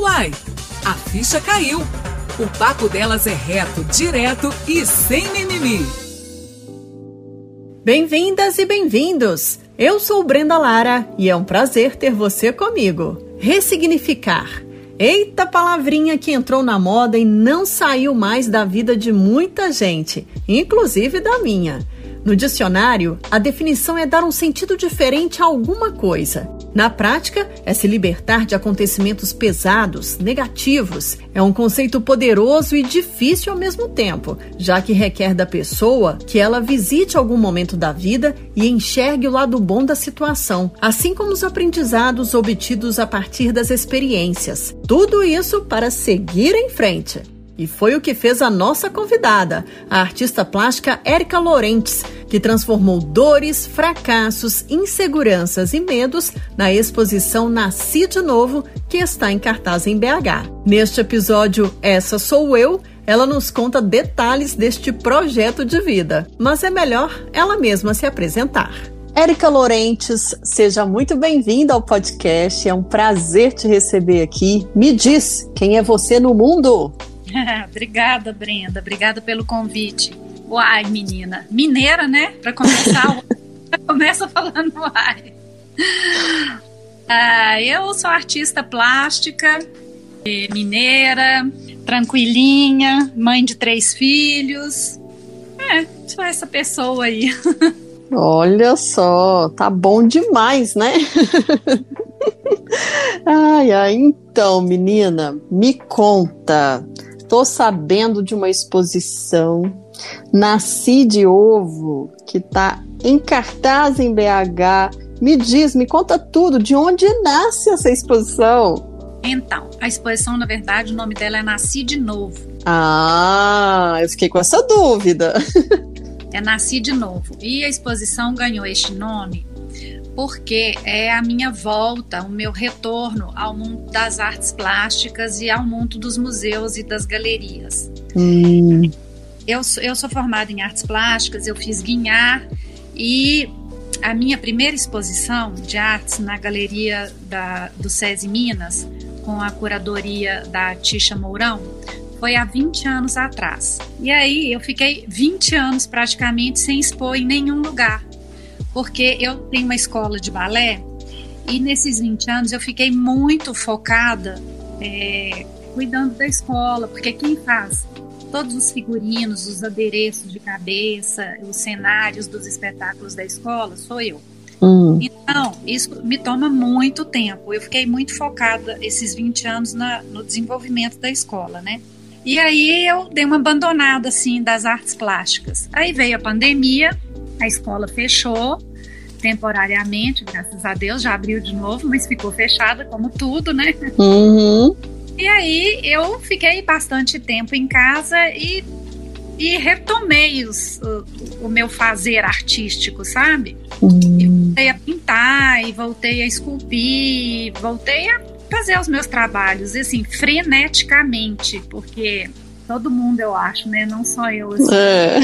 Uai, a ficha caiu. O papo delas é reto, direto e sem mimimi. Bem-vindas e bem-vindos! Eu sou Brenda Lara e é um prazer ter você comigo. Ressignificar. Eita palavrinha que entrou na moda e não saiu mais da vida de muita gente, inclusive da minha. No dicionário, a definição é dar um sentido diferente a alguma coisa. Na prática, é se libertar de acontecimentos pesados, negativos. É um conceito poderoso e difícil ao mesmo tempo, já que requer da pessoa que ela visite algum momento da vida e enxergue o lado bom da situação, assim como os aprendizados obtidos a partir das experiências. Tudo isso para seguir em frente. E foi o que fez a nossa convidada, a artista plástica Érica Laurentes, que transformou dores, fracassos, inseguranças e medos na exposição Nasci de Novo, que está em cartaz em BH. Neste episódio Essa Sou Eu, ela nos conta detalhes deste projeto de vida, mas é melhor ela mesma se apresentar. Érica Laurentes, seja muito bem-vinda ao podcast. É um prazer te receber aqui. Me diz, quem é você no mundo? Obrigada, Brenda. Obrigada pelo convite. Uai, menina. Mineira, né? Para começar, começa falando uai. Ah, eu sou artista plástica, mineira, tranquilinha, mãe de três filhos. É, sou essa pessoa aí. Olha só, tá bom demais, né? ai, ai, então, menina, me conta. Tô sabendo de uma exposição Nasci de Ovo, que está em cartaz em BH. Me diz, me conta tudo, de onde nasce essa exposição? Então, a exposição, na verdade, o nome dela é Nasci de Novo. Ah, eu fiquei com essa dúvida. é Nasci de Novo. E a exposição ganhou este nome porque é a minha volta, o meu retorno ao mundo das artes plásticas e ao mundo dos museus e das galerias. Hum. Eu, eu sou formada em artes plásticas, eu fiz guinhar e a minha primeira exposição de artes na galeria da, do SESI Minas, com a curadoria da Tisha Mourão, foi há 20 anos atrás. E aí eu fiquei 20 anos praticamente sem expor em nenhum lugar porque eu tenho uma escola de balé e nesses 20 anos eu fiquei muito focada é, cuidando da escola, porque quem faz todos os figurinos, os adereços de cabeça, os cenários dos espetáculos da escola sou eu. Hum. Então, isso me toma muito tempo. Eu fiquei muito focada esses 20 anos na, no desenvolvimento da escola, né? E aí eu dei uma abandonada assim das artes plásticas. Aí veio a pandemia, a escola fechou temporariamente, graças a Deus, já abriu de novo, mas ficou fechada, como tudo, né? Uhum. E aí eu fiquei bastante tempo em casa e, e retomei os, o, o meu fazer artístico, sabe? Uhum. E voltei a pintar, e voltei a esculpir, voltei a fazer os meus trabalhos, assim, freneticamente, porque todo mundo, eu acho, né? Não só eu, assim, é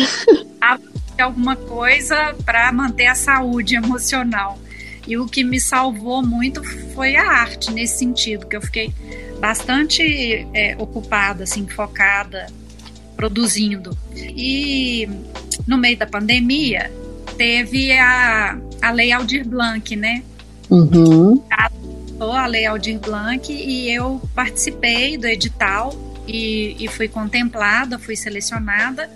alguma coisa para manter a saúde emocional. E o que me salvou muito foi a arte nesse sentido, que eu fiquei bastante é, ocupada, assim, focada, produzindo. E no meio da pandemia teve a, a Lei Aldir Blanc, né? Uhum. A Lei Aldir Blanc e eu participei do edital e, e fui contemplada, fui selecionada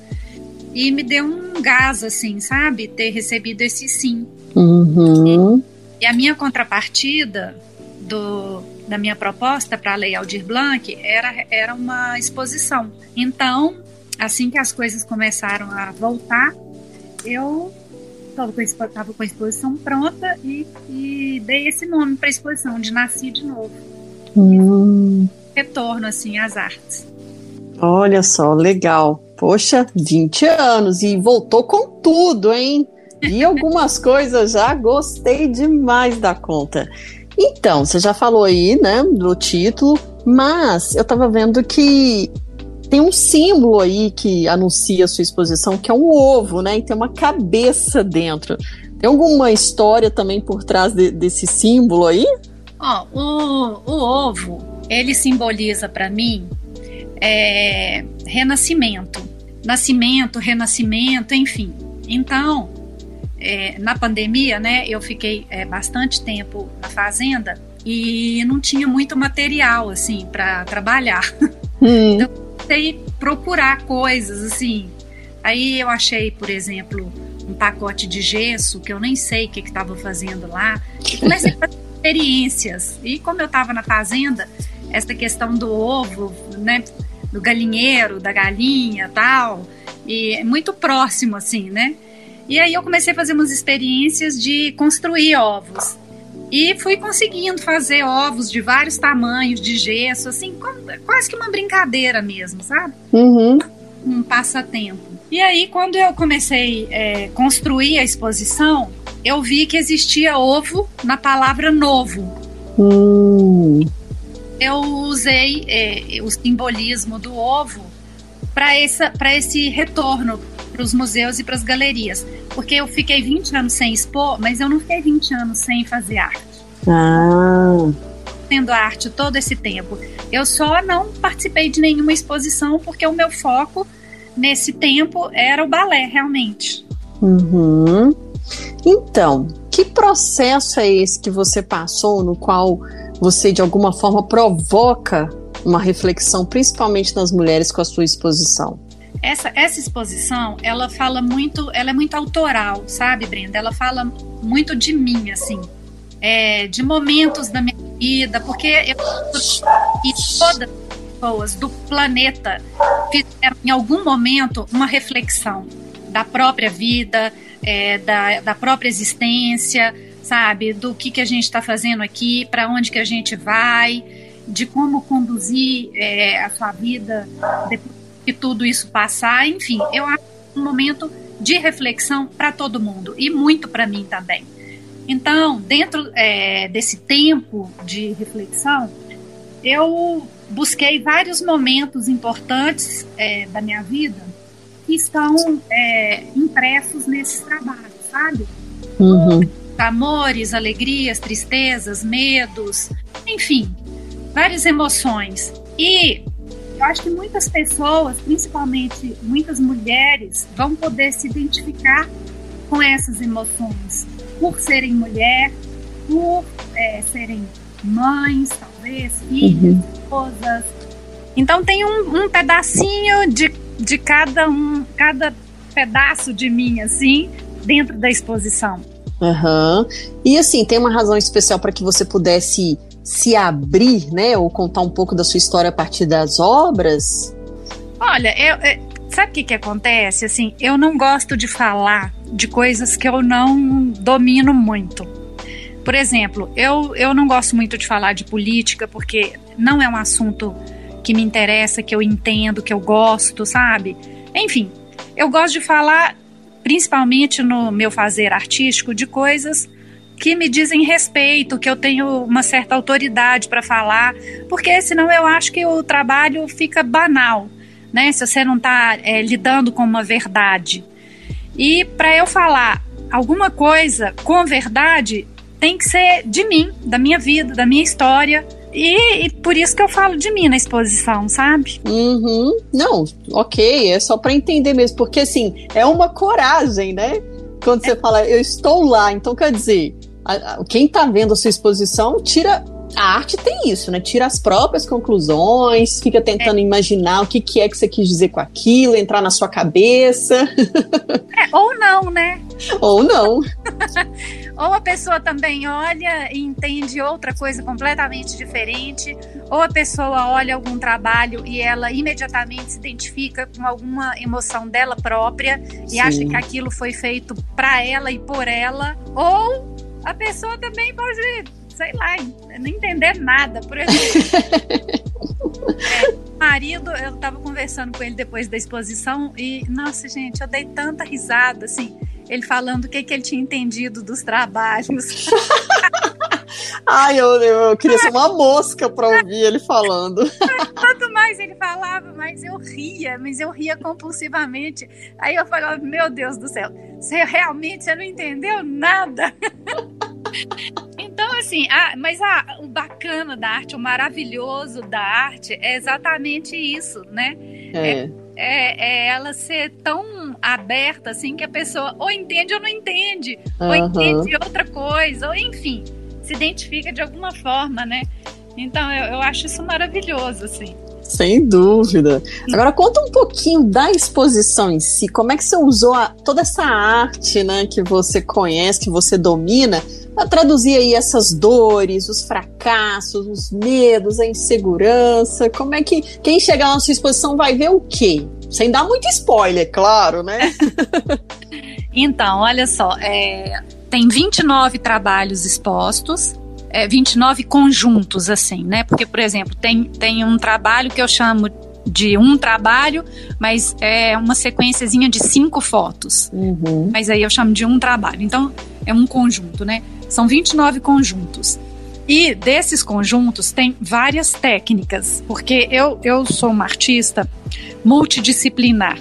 e me deu um gás, assim, sabe? Ter recebido esse sim. Uhum. E, e, a minha contrapartida do, da minha proposta para a Lei Aldir Blanc era, era uma exposição. Então, assim que as coisas começaram a voltar, eu estava com, a exposição pronta e, e dei esse nome para a exposição, de Nasci de Novo. Hum. Retorno, assim, às artes. Olha só, legal. Poxa, 20 anos e voltou com tudo, hein? E algumas coisas já gostei demais da conta. Então, você já falou aí, né, do título, mas eu tava vendo que tem um símbolo aí que anuncia a sua exposição, que é um ovo, né? E tem uma cabeça dentro. Tem alguma história também por trás de, desse símbolo aí? Ó, oh, o, o ovo ele simboliza para mim é, renascimento, nascimento, renascimento, enfim. Então, é, na pandemia, né, eu fiquei é, bastante tempo na fazenda e não tinha muito material assim para trabalhar. Hum. Então, eu comecei a procurar coisas assim. Aí eu achei, por exemplo, um pacote de gesso que eu nem sei o que estava fazendo lá. E comecei a fazer experiências. E como eu estava na fazenda, essa questão do ovo, né, do galinheiro, da galinha, tal, e é muito próximo assim, né? E aí eu comecei a fazer umas experiências de construir ovos. E fui conseguindo fazer ovos de vários tamanhos, de gesso, assim, quase que uma brincadeira mesmo, sabe? Uhum. Um passatempo. E aí, quando eu comecei a é, construir a exposição, eu vi que existia ovo na palavra novo. Hum. Eu usei é, o simbolismo do ovo para esse retorno para os museus e para as galerias. Porque eu fiquei 20 anos sem expor, mas eu não fiquei 20 anos sem fazer arte. Ah. Tendo arte todo esse tempo. Eu só não participei de nenhuma exposição porque o meu foco nesse tempo era o balé, realmente. Uhum. Então, que processo é esse que você passou no qual você de alguma forma provoca uma reflexão, principalmente nas mulheres com a sua exposição? essa, essa exposição, ela fala muito, ela é muito autoral, sabe, Brenda? Ela fala muito de mim, assim, é, de momentos da minha vida, porque eu e todas as pessoas do planeta fizeram em algum momento uma reflexão da própria vida, é, da, da própria existência, sabe, do que, que a gente está fazendo aqui, para onde que a gente vai, de como conduzir é, a sua vida depois que tudo isso passar, enfim, eu acho um momento de reflexão para todo mundo e muito para mim também. Então, dentro é, desse tempo de reflexão, eu busquei vários momentos importantes é, da minha vida que estão é, impressos nesses trabalhos, sabe? Uhum. Amores, alegrias, tristezas, medos, enfim, várias emoções. E eu acho que muitas pessoas, principalmente muitas mulheres, vão poder se identificar com essas emoções, por serem mulher, por é, serem mães, talvez, filhas, uhum. esposas. Então tem um, um pedacinho de, de cada um, cada pedaço de mim, assim, dentro da exposição. Uhum. E assim, tem uma razão especial para que você pudesse se abrir, né, ou contar um pouco da sua história a partir das obras? Olha, eu, eu, sabe o que, que acontece? Assim, eu não gosto de falar de coisas que eu não domino muito. Por exemplo, eu, eu não gosto muito de falar de política porque não é um assunto que me interessa, que eu entendo, que eu gosto, sabe? Enfim, eu gosto de falar, principalmente no meu fazer artístico, de coisas que me dizem respeito, que eu tenho uma certa autoridade para falar, porque senão eu acho que o trabalho fica banal, né? Se você não está é, lidando com uma verdade. E para eu falar alguma coisa com verdade, tem que ser de mim, da minha vida, da minha história. E, e, por isso que eu falo de mim na exposição, sabe? Uhum. Não, ok, é só para entender mesmo, porque assim, é uma coragem, né? Quando você é. fala, eu estou lá, então quer dizer, quem está vendo a sua exposição tira a arte tem isso, né? Tira as próprias conclusões, fica tentando é. imaginar o que, que é que você quis dizer com aquilo, entrar na sua cabeça. É, ou não, né? Ou não. ou a pessoa também olha e entende outra coisa completamente diferente, ou a pessoa olha algum trabalho e ela imediatamente se identifica com alguma emoção dela própria Sim. e acha que aquilo foi feito para ela e por ela, ou a pessoa também pode, sei lá, não entender nada. Por exemplo, é, marido, eu estava conversando com ele depois da exposição e, nossa, gente, eu dei tanta risada, assim, ele falando o que, que ele tinha entendido dos trabalhos. Ai, eu, eu queria ser uma mosca para ouvir ele falando. Quanto mais ele falava, mais eu ria, mas eu ria compulsivamente. Aí eu falava, meu Deus do céu, você realmente você não entendeu nada. Assim, assim, ah, mas ah, o bacana da arte, o maravilhoso da arte é exatamente isso, né? É. é, é, é ela ser tão aberta assim que a pessoa ou entende ou não entende, uhum. ou entende outra coisa, ou enfim, se identifica de alguma forma, né? Então eu, eu acho isso maravilhoso, assim. Sem dúvida. Agora conta um pouquinho da exposição em si. Como é que você usou a, toda essa arte, né, que você conhece, que você domina, traduzir aí essas dores, os fracassos, os medos, a insegurança? Como é que quem chegar na sua exposição vai ver o quê? Sem dar muito spoiler, claro, né? então, olha só, é, tem 29 trabalhos expostos é, 29 conjuntos, assim, né? Porque, por exemplo, tem, tem um trabalho que eu chamo de um trabalho, mas é uma sequenciazinha de cinco fotos. Uhum. Mas aí eu chamo de um trabalho. Então, é um conjunto, né? São 29 conjuntos. E desses conjuntos tem várias técnicas, porque eu, eu sou uma artista multidisciplinar.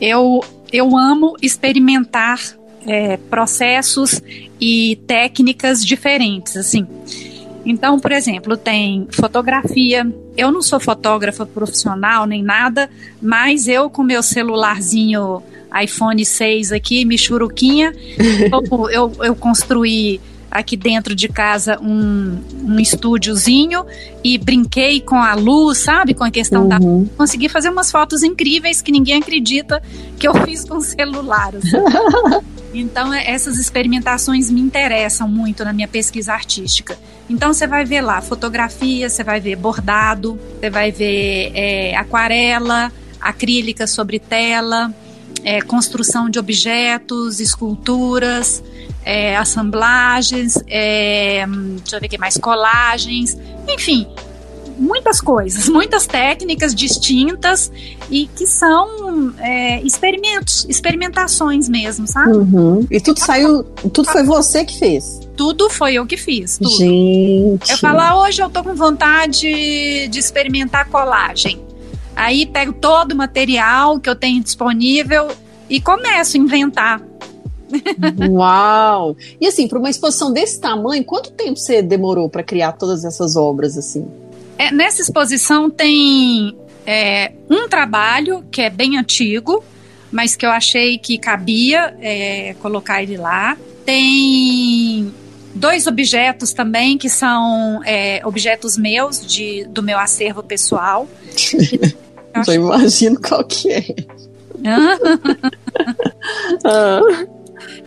Eu, eu amo experimentar é, processos e técnicas diferentes, assim. Então, por exemplo, tem fotografia. Eu não sou fotógrafa profissional nem nada, mas eu com meu celularzinho iPhone 6 aqui, Michuruquinha, eu, eu, eu construí aqui dentro de casa um, um estúdiozinho e brinquei com a luz, sabe? Com a questão uhum. da. Consegui fazer umas fotos incríveis que ninguém acredita que eu fiz com celular. Assim. Então, é, essas experimentações me interessam muito na minha pesquisa artística. Então, você vai ver lá fotografia, você vai ver bordado, você vai ver é, aquarela, acrílica sobre tela, é, construção de objetos, esculturas, é, assemblagens, é, deixa eu ver que mais, colagens, enfim, muitas coisas, muitas técnicas distintas e que são é, experimentos, experimentações mesmo, sabe? Uhum. E tudo saiu, tudo foi você que fez? Tudo foi eu que fiz. Tudo. Gente. Eu falo, ah, hoje eu tô com vontade de experimentar colagem. Aí pego todo o material que eu tenho disponível e começo a inventar. Uau! E assim, para uma exposição desse tamanho, quanto tempo você demorou para criar todas essas obras assim? É, nessa exposição tem é, um trabalho que é bem antigo, mas que eu achei que cabia é, colocar ele lá. Tem dois objetos também que são é, objetos meus de, do meu acervo pessoal. eu Já imagino qual que é. ah.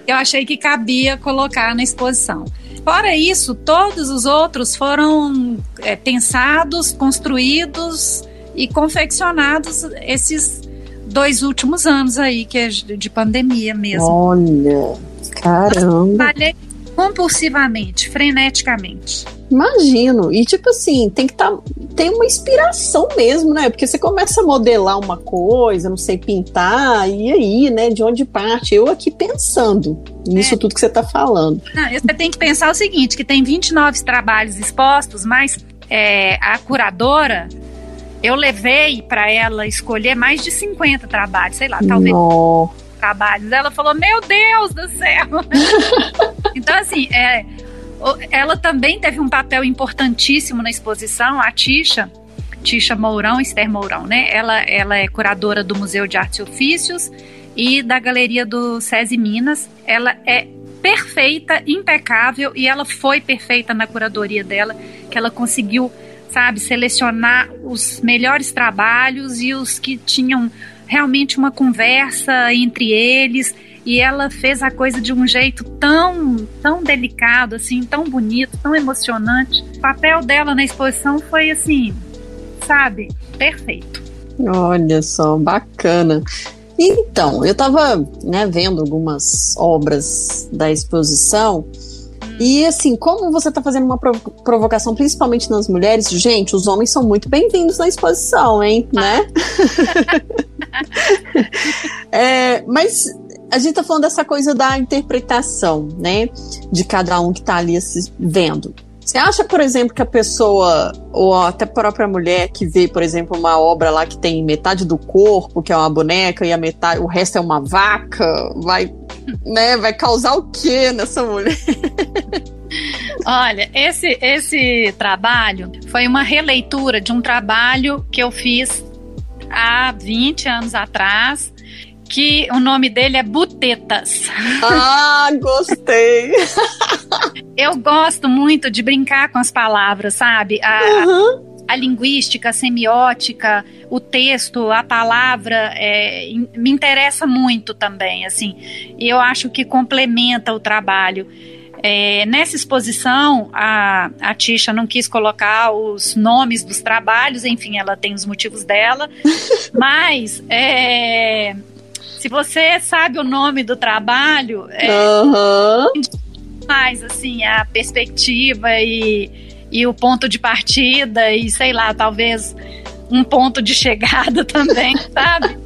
Eu achei que cabia colocar na exposição. Fora isso, todos os outros foram é, pensados, construídos e confeccionados esses dois últimos anos aí, que é de pandemia mesmo. Olha, caramba. Trabalhei compulsivamente, freneticamente. Imagino. E tipo assim, tem que tá, tem uma inspiração mesmo, né? Porque você começa a modelar uma coisa, não sei, pintar, e aí, né? De onde parte? Eu aqui pensando nisso é. tudo que você está falando. Não, você tem que pensar o seguinte: que tem 29 trabalhos expostos, mas é, a curadora. Eu levei para ela escolher mais de 50 trabalhos, sei lá, talvez no. trabalhos. Ela falou: Meu Deus do céu! então, assim, é, ela também teve um papel importantíssimo na exposição, a Tisha, Tisha Mourão, Esther Mourão, né? Ela, ela é curadora do Museu de Artes e Ofícios e da Galeria do SESI Minas. Ela é perfeita, impecável e ela foi perfeita na curadoria dela, que ela conseguiu, sabe, selecionar os melhores trabalhos e os que tinham realmente uma conversa entre eles e ela fez a coisa de um jeito tão, tão delicado, assim, tão bonito, tão emocionante. O papel dela na exposição foi assim, sabe, perfeito. Olha só, bacana. Então, eu estava né, vendo algumas obras da exposição e assim, como você está fazendo uma provocação, principalmente nas mulheres, gente, os homens são muito bem-vindos na exposição, hein? Ah. Né? é, mas a gente tá falando dessa coisa da interpretação, né? De cada um que tá ali vendo. Você acha, por exemplo, que a pessoa, ou até a própria mulher que vê, por exemplo, uma obra lá que tem metade do corpo, que é uma boneca, e a metade, o resto é uma vaca, vai, né, vai causar o quê nessa mulher? Olha, esse, esse trabalho foi uma releitura de um trabalho que eu fiz há 20 anos atrás, que o nome dele é Butetas. Ah, gostei! eu gosto muito de brincar com as palavras, sabe? A, uhum. a linguística, a semiótica, o texto, a palavra, é, me interessa muito também, assim. E eu acho que complementa o trabalho. É, nessa exposição, a, a Tisha não quis colocar os nomes dos trabalhos, enfim, ela tem os motivos dela, mas é, se você sabe o nome do trabalho, é, uhum. mais assim, a perspectiva e, e o ponto de partida e sei lá, talvez um ponto de chegada também, sabe?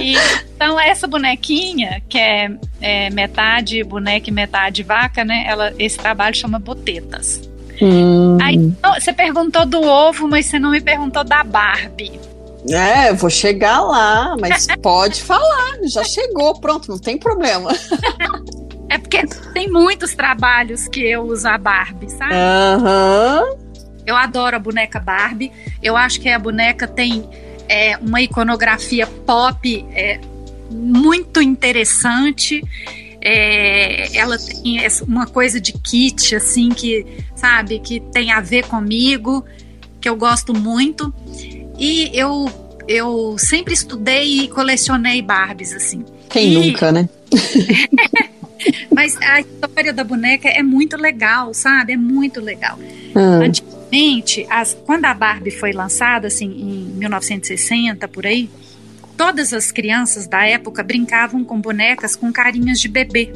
E, então, essa bonequinha, que é, é, metade boneca e metade vaca, né? Ela, esse trabalho chama Botetas. Hum. Aí, você perguntou do ovo, mas você não me perguntou da Barbie. É, vou chegar lá, mas pode falar, já chegou, pronto, não tem problema. É porque tem muitos trabalhos que eu uso a Barbie, sabe? Aham. Uhum. Eu adoro a boneca Barbie. Eu acho que a boneca tem é, uma iconografia pop é, muito interessante. É, ela tem uma coisa de kit, assim, que, sabe, que tem a ver comigo, que eu gosto muito. E eu, eu sempre estudei e colecionei Barbies, assim. Quem e... nunca, né? Mas a história da boneca é muito legal, sabe? É muito legal. Ah. Antigamente, as, quando a Barbie foi lançada, assim, em 1960, por aí, todas as crianças da época brincavam com bonecas com carinhas de bebê.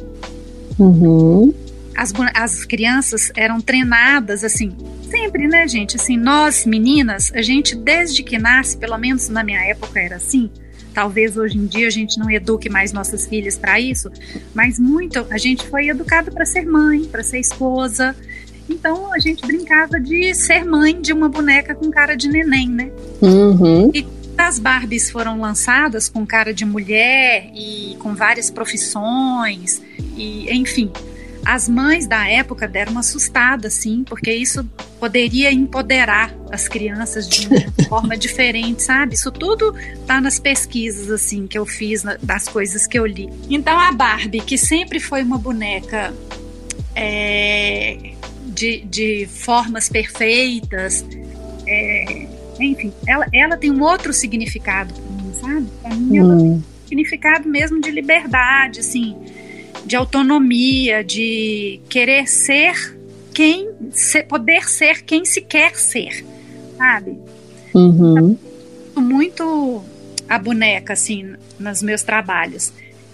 Uhum. As, as crianças eram treinadas, assim, sempre, né, gente? Assim, nós, meninas, a gente, desde que nasce, pelo menos na minha época era assim, talvez hoje em dia a gente não eduque mais nossas filhas para isso, mas muito a gente foi educado para ser mãe, para ser esposa. Então a gente brincava de ser mãe de uma boneca com cara de neném, né? Uhum. E as Barbies foram lançadas com cara de mulher e com várias profissões e enfim, as mães da época deram uma assustada, sim, porque isso poderia empoderar as crianças de uma forma diferente, sabe? Isso tudo tá nas pesquisas, assim, que eu fiz, das coisas que eu li. Então, a Barbie, que sempre foi uma boneca é, de, de formas perfeitas, é, enfim, ela, ela tem um outro significado para mim, sabe? Para mim, ela tem um significado mesmo de liberdade, assim de autonomia, de querer ser quem, ser, poder ser quem se quer ser, sabe? Uhum. Muito a boneca, assim, nos meus trabalhos.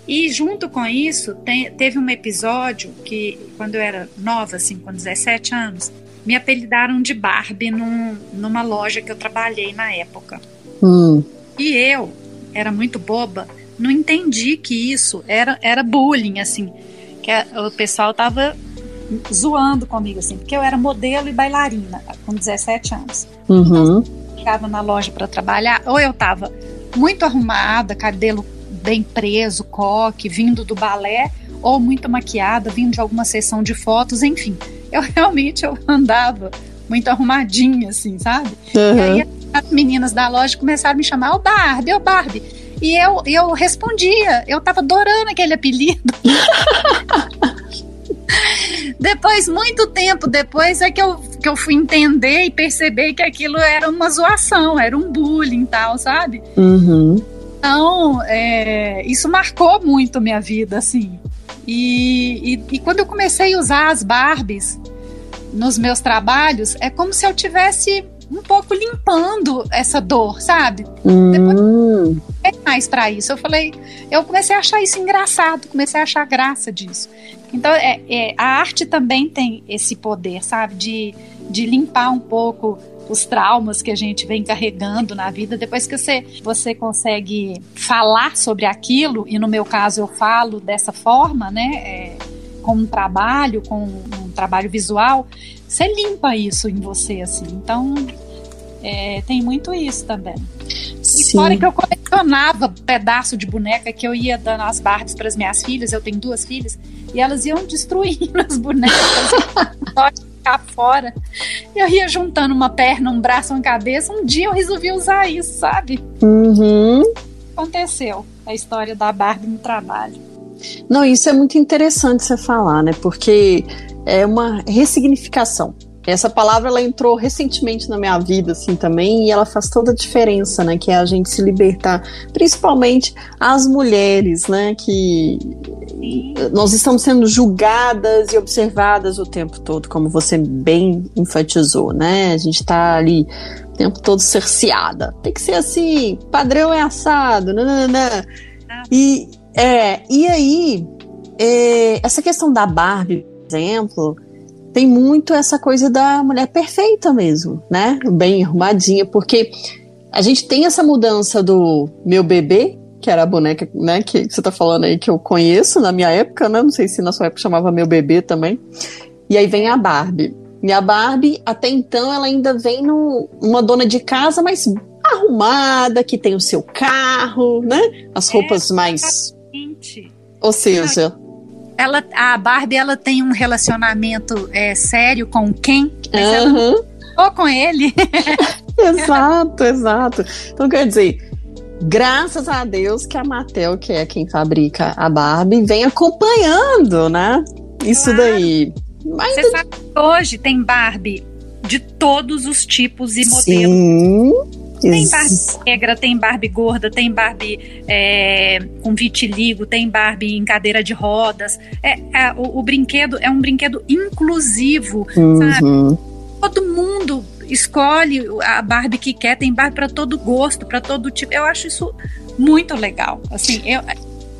E junto com isso, tem, teve um episódio que, quando eu era nova, assim, com 17 anos, me apelidaram de Barbie num, numa loja que eu trabalhei na época. Hum. E eu era muito boba não entendi que isso era, era bullying, assim. Que a, o pessoal tava zoando comigo, assim, porque eu era modelo e bailarina com 17 anos. Uhum. Então, chegava na loja para trabalhar, ou eu tava muito arrumada, cabelo bem preso, coque, vindo do balé, ou muito maquiada, vindo de alguma sessão de fotos, enfim. Eu realmente eu andava muito arrumadinha, assim, sabe? Uhum. E aí as meninas da loja começaram a me chamar, ô oh, Barbie, ô oh, Barbie. E eu, eu respondia, eu tava adorando aquele apelido. depois, muito tempo depois, é que eu, que eu fui entender e perceber que aquilo era uma zoação, era um bullying e tal, sabe? Uhum. Então, é, isso marcou muito minha vida, assim. E, e, e, quando eu comecei a usar as Barbies nos meus trabalhos, é como se eu tivesse um pouco limpando essa dor, sabe? Hum. Depois é mais para isso. Eu falei, eu comecei a achar isso engraçado, comecei a achar graça disso. Então, é, é, a arte também tem esse poder, sabe? De, de limpar um pouco os traumas que a gente vem carregando na vida. Depois que você, você consegue falar sobre aquilo, e no meu caso eu falo dessa forma, né? É, com um trabalho, com um trabalho visual, você limpa isso em você, assim. Então, é, tem muito isso também. E fora que eu colecionava pedaço de boneca que eu ia dando as Barbies para as minhas filhas, eu tenho duas filhas, e elas iam destruindo as bonecas, ficar fora. Eu ia juntando uma perna, um braço, uma cabeça. Um dia eu resolvi usar isso, sabe? Uhum. Aconteceu a história da Barbie no trabalho. Não, isso é muito interessante você falar, né? Porque é uma ressignificação. Essa palavra ela entrou recentemente na minha vida assim também e ela faz toda a diferença, né, que é a gente se libertar, principalmente as mulheres, né, que nós estamos sendo julgadas e observadas o tempo todo, como você bem enfatizou, né? A gente está ali o tempo todo cerceada. Tem que ser assim, padrão é assado, nananã. E é, e aí é, essa questão da Barbie, por exemplo, tem muito essa coisa da mulher perfeita mesmo, né? Bem arrumadinha, porque a gente tem essa mudança do meu bebê, que era a boneca, né, que você tá falando aí que eu conheço na minha época, né? Não sei se na sua época chamava meu bebê também. E aí vem a Barbie. E a Barbie, até então, ela ainda vem no, uma dona de casa mais arrumada, que tem o seu carro, né? As roupas é, mais. Ou seja, ela, a Barbie ela tem um relacionamento é, sério com Ken, uhum. ou com ele. exato, exato. Então quer dizer, graças a Deus que a Mattel, que é quem fabrica a Barbie, vem acompanhando, né? Isso claro. daí. Mas Você sabe que hoje tem Barbie de todos os tipos e modelos. Sim. Tem Barbie negra, tem Barbie gorda, tem Barbie é, com vitiligo, tem Barbie em cadeira de rodas. É, é o, o, brinquedo é um brinquedo inclusivo, uhum. sabe? Todo mundo escolhe a Barbie que quer, tem Barbie para todo gosto, para todo tipo. Eu acho isso muito legal. Assim, eu,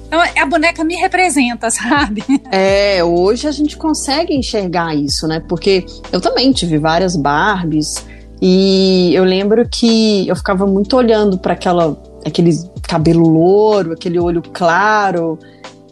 então, a boneca me representa, sabe? É, hoje a gente consegue enxergar isso, né? Porque eu também tive várias Barbies. E eu lembro que eu ficava muito olhando para aquela aquele cabelo louro, aquele olho claro.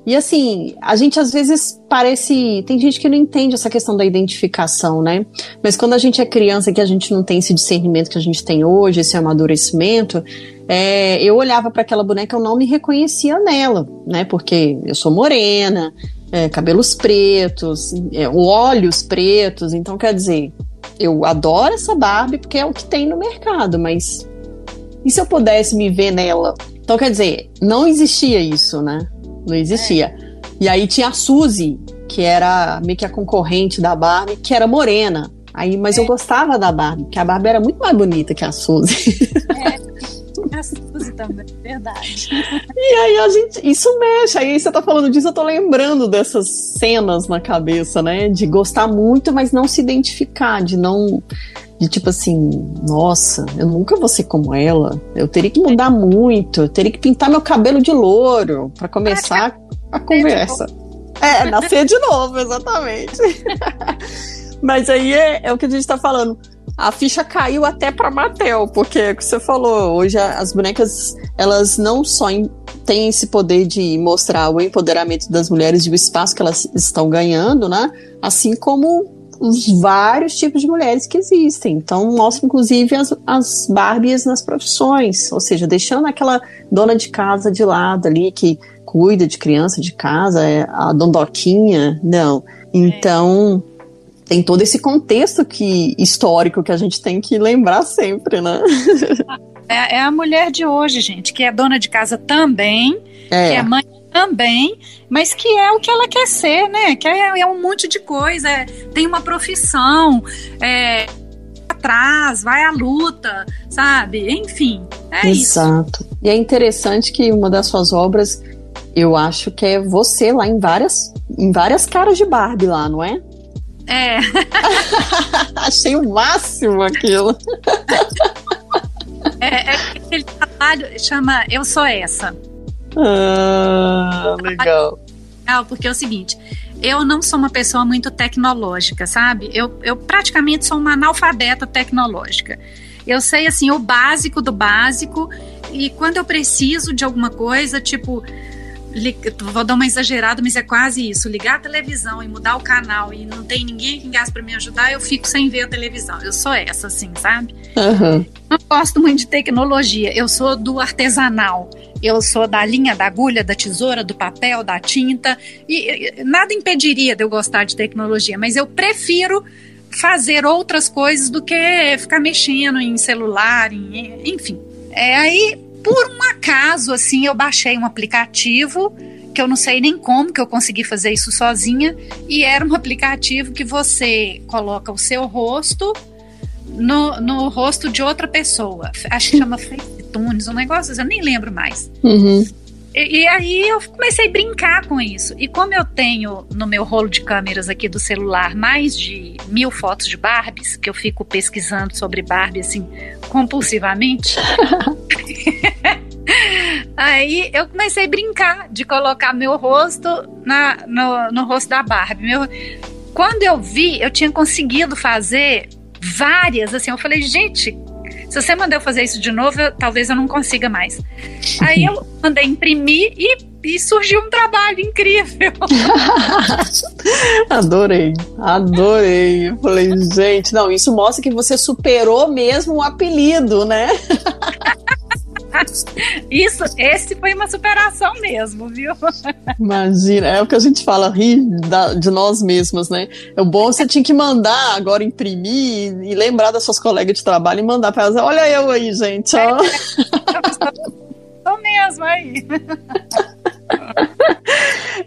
E assim, a gente às vezes parece. Tem gente que não entende essa questão da identificação, né? Mas quando a gente é criança que a gente não tem esse discernimento que a gente tem hoje, esse amadurecimento, é, eu olhava para aquela boneca eu não me reconhecia nela, né? Porque eu sou morena, é, cabelos pretos, é, olhos pretos, então quer dizer, eu adoro essa Barbie porque é o que tem no mercado, mas e se eu pudesse me ver nela? Então, quer dizer, não existia isso, né? Não existia. É. E aí tinha a Suzy, que era meio que a concorrente da Barbie, que era morena. Aí, mas é. eu gostava da Barbie, porque a Barbie era muito mais bonita que a Suzy. É. A Suzy também, verdade. E aí a gente. Isso mexe. Aí você tá falando disso, eu tô lembrando dessas cenas na cabeça, né? De gostar muito, mas não se identificar, de não. De tipo assim, nossa, eu nunca vou ser como ela. Eu teria que mudar muito, eu teria que pintar meu cabelo de louro para começar a conversa. É, nascer de novo, exatamente. Mas aí é, é, o que a gente tá falando a ficha caiu até para Mattel, porque é o que você falou, hoje as bonecas, elas não só têm esse poder de mostrar o empoderamento das mulheres e o espaço que elas estão ganhando, né? Assim como os vários tipos de mulheres que existem. Então, mostra inclusive as, as Barbies nas profissões, ou seja, deixando aquela dona de casa de lado ali que cuida de criança de casa, é a dondoquinha, não. Então, tem todo esse contexto que histórico que a gente tem que lembrar sempre, né? É, é a mulher de hoje, gente, que é dona de casa também, é. que é mãe também, mas que é o que ela quer ser, né? Que é, é um monte de coisa, é, tem uma profissão, é, atrás, vai à luta, sabe? Enfim, é Exato. isso. E é interessante que uma das suas obras, eu acho que é você lá em várias, em várias caras de Barbie lá, não é? É. Achei o máximo aquilo. É, é aquele trabalho chama Eu Sou Essa. Ah, legal. Legal, porque é o seguinte, eu não sou uma pessoa muito tecnológica, sabe? Eu, eu praticamente sou uma analfabeta tecnológica. Eu sei, assim, o básico do básico, e quando eu preciso de alguma coisa, tipo, vou dar uma exagerada, mas é quase isso. Ligar a televisão e mudar o canal e não tem ninguém aqui em casa para me ajudar, eu fico sem ver a televisão. Eu sou essa, assim, sabe? Uhum. Não gosto muito de tecnologia. Eu sou do artesanal. Eu sou da linha da agulha, da tesoura, do papel, da tinta. E, e nada impediria de eu gostar de tecnologia, mas eu prefiro fazer outras coisas do que ficar mexendo em celular, em, enfim. É, aí, por um acaso, assim, eu baixei um aplicativo que eu não sei nem como que eu consegui fazer isso sozinha, e era um aplicativo que você coloca o seu rosto no, no rosto de outra pessoa. Acho que chama FaceTunes, um negócio assim, eu nem lembro mais. Uhum. E, e, aí eu comecei a brincar com isso. E como eu tenho no meu rolo de câmeras aqui do celular mais de mil fotos de Barbies, que eu fico pesquisando sobre Barbie assim compulsivamente. aí eu comecei a brincar de colocar meu rosto na, no, no rosto da Barbie. Meu, quando eu vi, eu tinha conseguido fazer várias, assim, eu falei, gente, se você mandar eu fazer isso de novo, eu, talvez eu não consiga mais. Aí eu mandei imprimir e, e surgiu um trabalho incrível. adorei, adorei. Eu falei, gente, não, isso mostra que você superou mesmo o apelido, né? Isso, esse foi uma superação mesmo, viu? Imagina, é o que a gente fala, rir da, de nós mesmos, né? É o bom você tinha que mandar agora imprimir e lembrar das suas colegas de trabalho e mandar para elas. Olha eu aí, gente, ó. É, mesmo aí.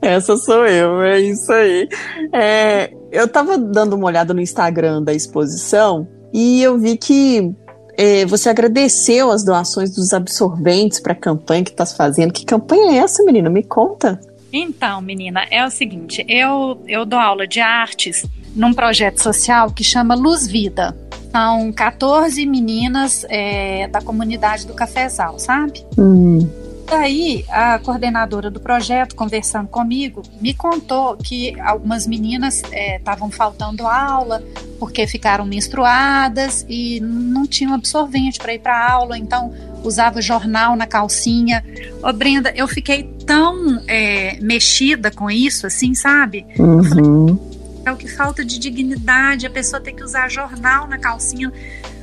Essa sou eu, é isso aí. É, eu tava dando uma olhada no Instagram da exposição e eu vi que é, você agradeceu as doações dos absorventes para a campanha que está fazendo. Que campanha é essa, menina? Me conta. Então, menina, é o seguinte: eu, eu dou aula de artes num projeto social que chama Luz Vida. São 14 meninas é, da comunidade do Cafezal, sabe? Hum. Daí, a coordenadora do projeto, conversando comigo, me contou que algumas meninas estavam é, faltando aula porque ficaram menstruadas e não tinham absorvente para ir para aula, então usava jornal na calcinha. Ô, Brenda, eu fiquei tão é, mexida com isso, assim, sabe? Uhum. Falei, é o que falta de dignidade, a pessoa ter que usar jornal na calcinha.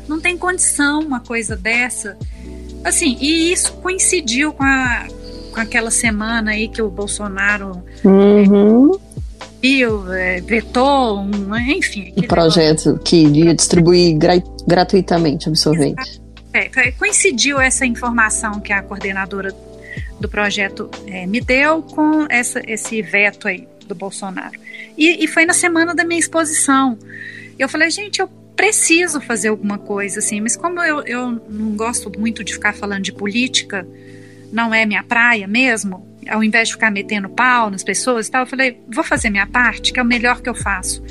Não tem condição uma coisa dessa. Assim, e isso coincidiu com, a, com aquela semana aí que o Bolsonaro uhum. é, vetou, um, enfim. Um projeto negócio. que iria distribuir gra gratuitamente absorvente. É, coincidiu essa informação que a coordenadora do projeto é, me deu com essa, esse veto aí do Bolsonaro. E, e foi na semana da minha exposição. Eu falei, gente, eu preciso fazer alguma coisa, assim, mas como eu, eu não gosto muito de ficar falando de política, não é minha praia mesmo, ao invés de ficar metendo pau nas pessoas e tal, eu falei, vou fazer minha parte, que é o melhor que eu faço.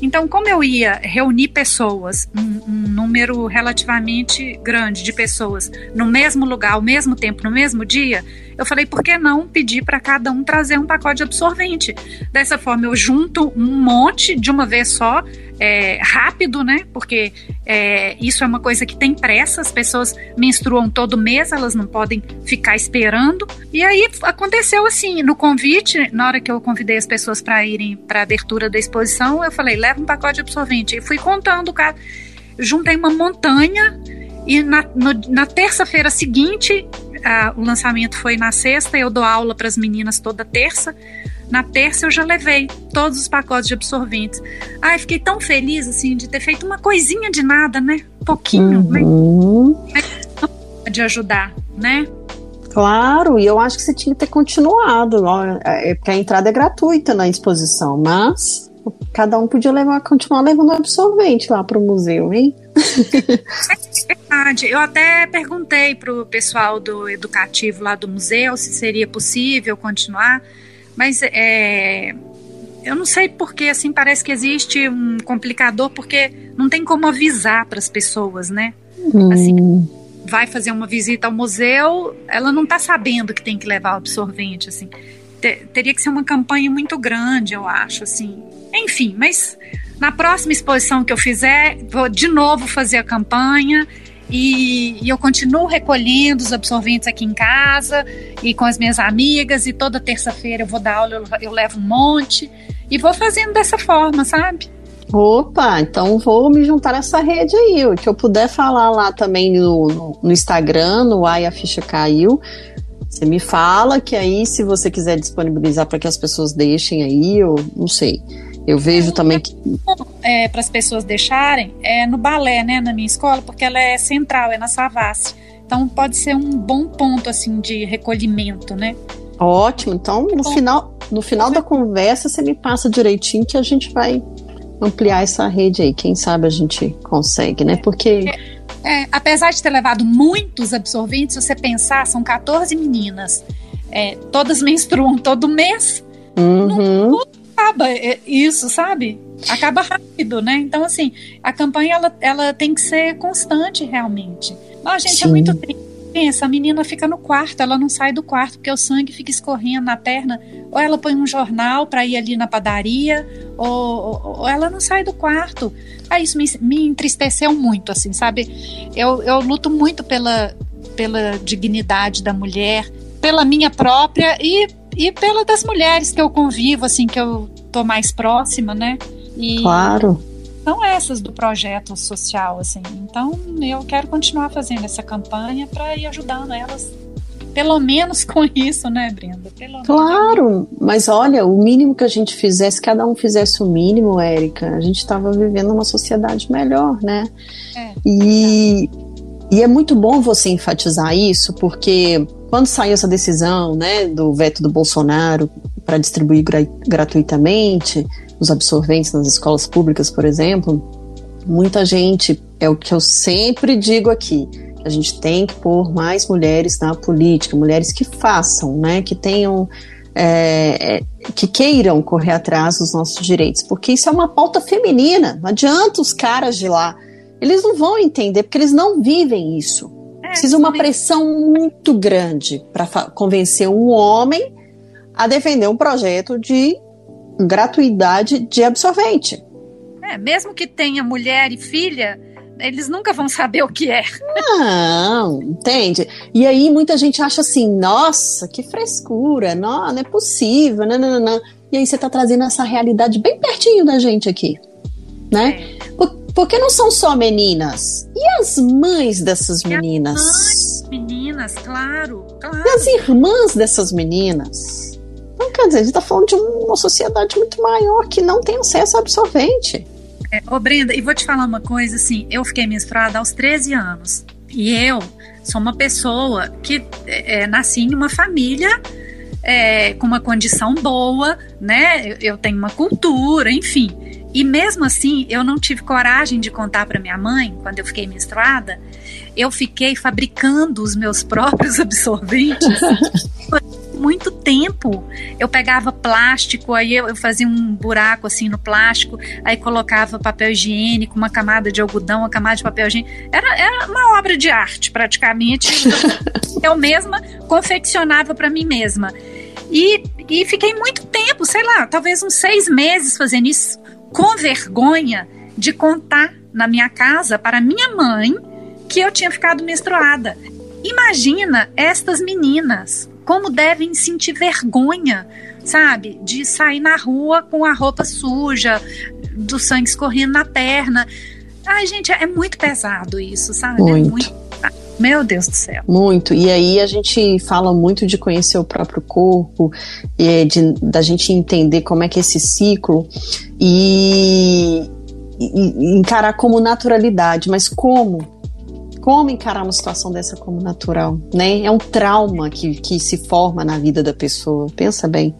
Então, como eu ia reunir pessoas, um, um, número relativamente grande de pessoas, no mesmo lugar, ao mesmo tempo, no mesmo dia, eu falei, por que não pedir para cada um trazer um pacote de absorvente? Dessa forma, eu junto um monte de uma vez só, é, rápido, né? Porque é, isso é uma coisa que tem pressa, as pessoas menstruam todo mês, elas não podem ficar esperando. E aí aconteceu assim, no convite, na hora que eu convidei as pessoas para irem para a abertura da exposição, eu falei, leva um pacote de absorvente. E fui contando, cara, juntei uma montanha e na, na terça-feira seguinte, o lançamento foi na sexta, eu dou aula para as meninas toda terça. Na terça eu já levei todos os pacotes de absorventes. Ai, fiquei tão feliz assim de ter feito uma coisinha de nada, né? Pouquinho, né? uhum. né? De ajudar, né? Claro, e eu acho que você tinha que ter continuado, é, porque a entrada é gratuita na exposição, mas cada um podia levar, continuar levando absorvente lá para o museu, hein? É verdade. Eu até perguntei para o pessoal do educativo lá do museu se seria possível continuar. Mas é, eu não sei porque, assim, parece que existe um complicador, porque não tem como avisar para as pessoas, né? Hum. Assim, vai fazer uma visita ao museu, ela não está sabendo que tem que levar o absorvente, assim. teria que ser uma campanha muito grande, eu acho, assim. Enfim, mas na próxima exposição que eu fizer, vou de novo fazer a campanha E, e, eu continuo recolhendo os absorventes aqui em casa e com as minhas amigas. E toda terça-feira eu vou dar aula, eu, eu levo um monte. E vou fazendo dessa forma, sabe? Opa, então vou me juntar nessa rede aí. O que eu puder falar lá também no, no, no Instagram, no Ai a Ficha Caiu. Você me fala que aí, se você quiser disponibilizar para que as pessoas deixem aí, eu não sei. Eu vejo também que. É, para as pessoas deixarem, é no balé, né, na minha escola, porque ela é central, é na Savassi. Então pode ser um bom ponto assim de recolhimento, né? Ótimo. Então, no bom. final, no final da conversa, você me passa direitinho que a gente vai ampliar essa rede aí. Quem sabe a gente consegue, né? Porque. É, é, apesar de ter levado muitos absorventes, se você pensar, são 14 meninas. É, todas menstruam todo mês. Uhum. Não, não acaba é, isso, sabe? Acaba rápido, né? Então, assim, a campanha ela, ela tem que ser constante realmente. Mas, gente, é Sim. é muito triste. Pensa, a menina fica no quarto, ela não sai do quarto porque o sangue fica escorrendo na perna. Ou ela põe um jornal para ir ali na padaria, ou, ou, ou, ela não sai do quarto. Aí isso me, me entristeceu muito, assim, sabe? Eu, eu luto muito pela, pela dignidade da mulher, pela minha própria e e pela das mulheres que eu convivo, assim, que eu tô mais próxima, né? E claro. São essas do projeto social, assim. Então, eu quero continuar fazendo essa campanha para ir ajudando elas pelo menos com isso, né, Brenda? Pelo claro, menos. mas olha, o mínimo que a gente fizesse, cada um fizesse o mínimo, Érica, a gente estava vivendo uma sociedade melhor, né? É, e, e é muito bom você enfatizar isso, porque quando saiu essa decisão, né, do veto do Bolsonaro para distribuir gra gratuitamente os absorventes nas escolas públicas, por exemplo, muita gente, é o que eu sempre digo aqui, a gente tem que pôr mais mulheres na política, mulheres que façam, né, que tenham é, é, que queiram correr atrás dos nossos direitos, porque isso é uma pauta feminina. Não adianta os caras de lá, eles não vão entender, porque eles não vivem isso. É, Precisa uma pressão muito grande para convencer um homem a defender um projeto de gratuidade de absorvente. É, mesmo que tenha mulher e filha, eles nunca vão saber o que é. Não, entende? E aí muita gente acha assim, nossa, que frescura, não, não é possível, não, não, não. E aí você está trazendo essa realidade bem pertinho da gente aqui, né? É. Porque não são só meninas. E as mães dessas meninas? as mães, meninas, claro, claro. E as irmãs dessas meninas? Então, quer dizer, a gente está falando de uma sociedade muito maior que não tem acesso a absorvente. É, ô Brenda, e vou te falar uma coisa, assim, eu fiquei menstruada aos 13 anos. E eu sou uma pessoa que é, é, nasci em uma família é, com uma condição boa, né? Eu tenho uma cultura, enfim. E mesmo assim, eu não tive coragem de contar para minha mãe, quando eu fiquei menstruada, eu fiquei fabricando os meus próprios absorventes. muito tempo. Eu pegava plástico, aí eu, eu, fazia um buraco assim no plástico, aí colocava papel higiênico, uma camada de algodão, uma camada de papel higiênico. Era, era uma obra de arte, praticamente. eu mesma confeccionava para mim mesma. E, e fiquei muito tempo, sei lá, talvez uns seis meses fazendo isso com vergonha de contar na minha casa para minha mãe que eu tinha ficado menstruada. Imagina estas meninas como devem sentir vergonha, sabe, de sair na rua com a roupa suja, do sangue escorrendo na perna. Ai, gente, é muito pesado isso, sabe? Muito. É muito meu Deus do céu. Muito. E aí a gente fala muito de conhecer o próprio corpo, e de, da gente entender como é que é esse ciclo e, e encarar como naturalidade. Mas como? Como encarar uma situação dessa como natural? Né? É um trauma que, que se forma na vida da pessoa. Pensa bem.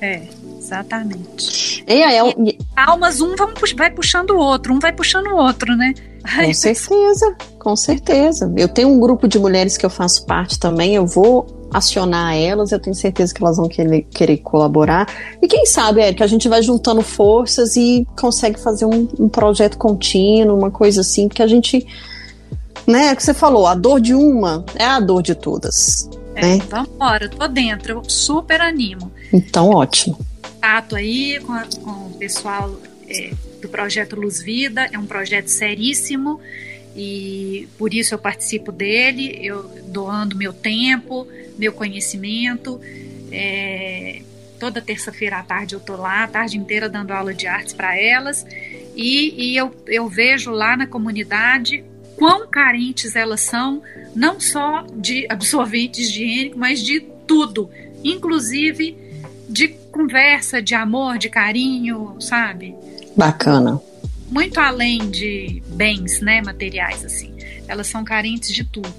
É. Exatamente. É, é, é, almas, um vai puxando o outro, um vai puxando o outro, né? Com certeza, com certeza. Eu tenho um grupo de mulheres que eu faço parte também, eu vou acionar elas, eu tenho certeza que elas vão querer, querer colaborar. E quem sabe, Érica, a gente vai juntando forças e consegue fazer um, um projeto contínuo, uma coisa assim, porque a gente, né, é o que você falou, a dor de uma é a dor de todas. É, né? Vamos embora, tô dentro, eu super animo. Então, ótimo. Tato aí com, a, com o pessoal é, do projeto Luz Vida, é um projeto seríssimo e por isso eu participo dele, eu doando meu tempo, meu conhecimento. É, toda terça-feira à tarde eu tô lá, a tarde inteira dando aula de artes para elas e, e eu, eu vejo lá na comunidade quão carentes elas são, não só de absorvente higiênico, mas de tudo, inclusive de conversa, de amor, de carinho, sabe? Bacana. Muito além de bens, né, materiais assim. Elas são carentes de tudo.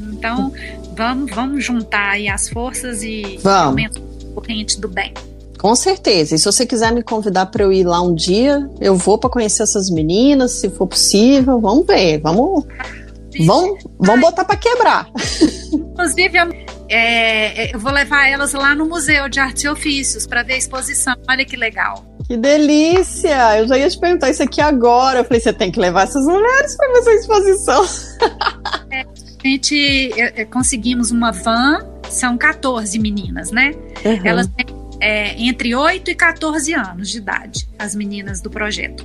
Então, vamos, vamos juntar aí as forças e vamos. corrente do bem. Com certeza. E se você quiser me convidar para eu ir lá um dia, eu vou para conhecer essas meninas, se for possível. Vamos ver, vamos, vamos, vamos botar para quebrar. Inclusive, é, eu vou levar elas lá no Museu de Artes e Ofícios para ver a exposição. Olha que legal. Que delícia! Eu já ia te perguntar isso aqui agora. Eu falei, você tem que levar essas mulheres para essa exposição. É, a gente é, é, conseguimos uma van, são 14 meninas, né? Uhum. Elas têm é, entre 8 e 14 anos de idade, as meninas do projeto.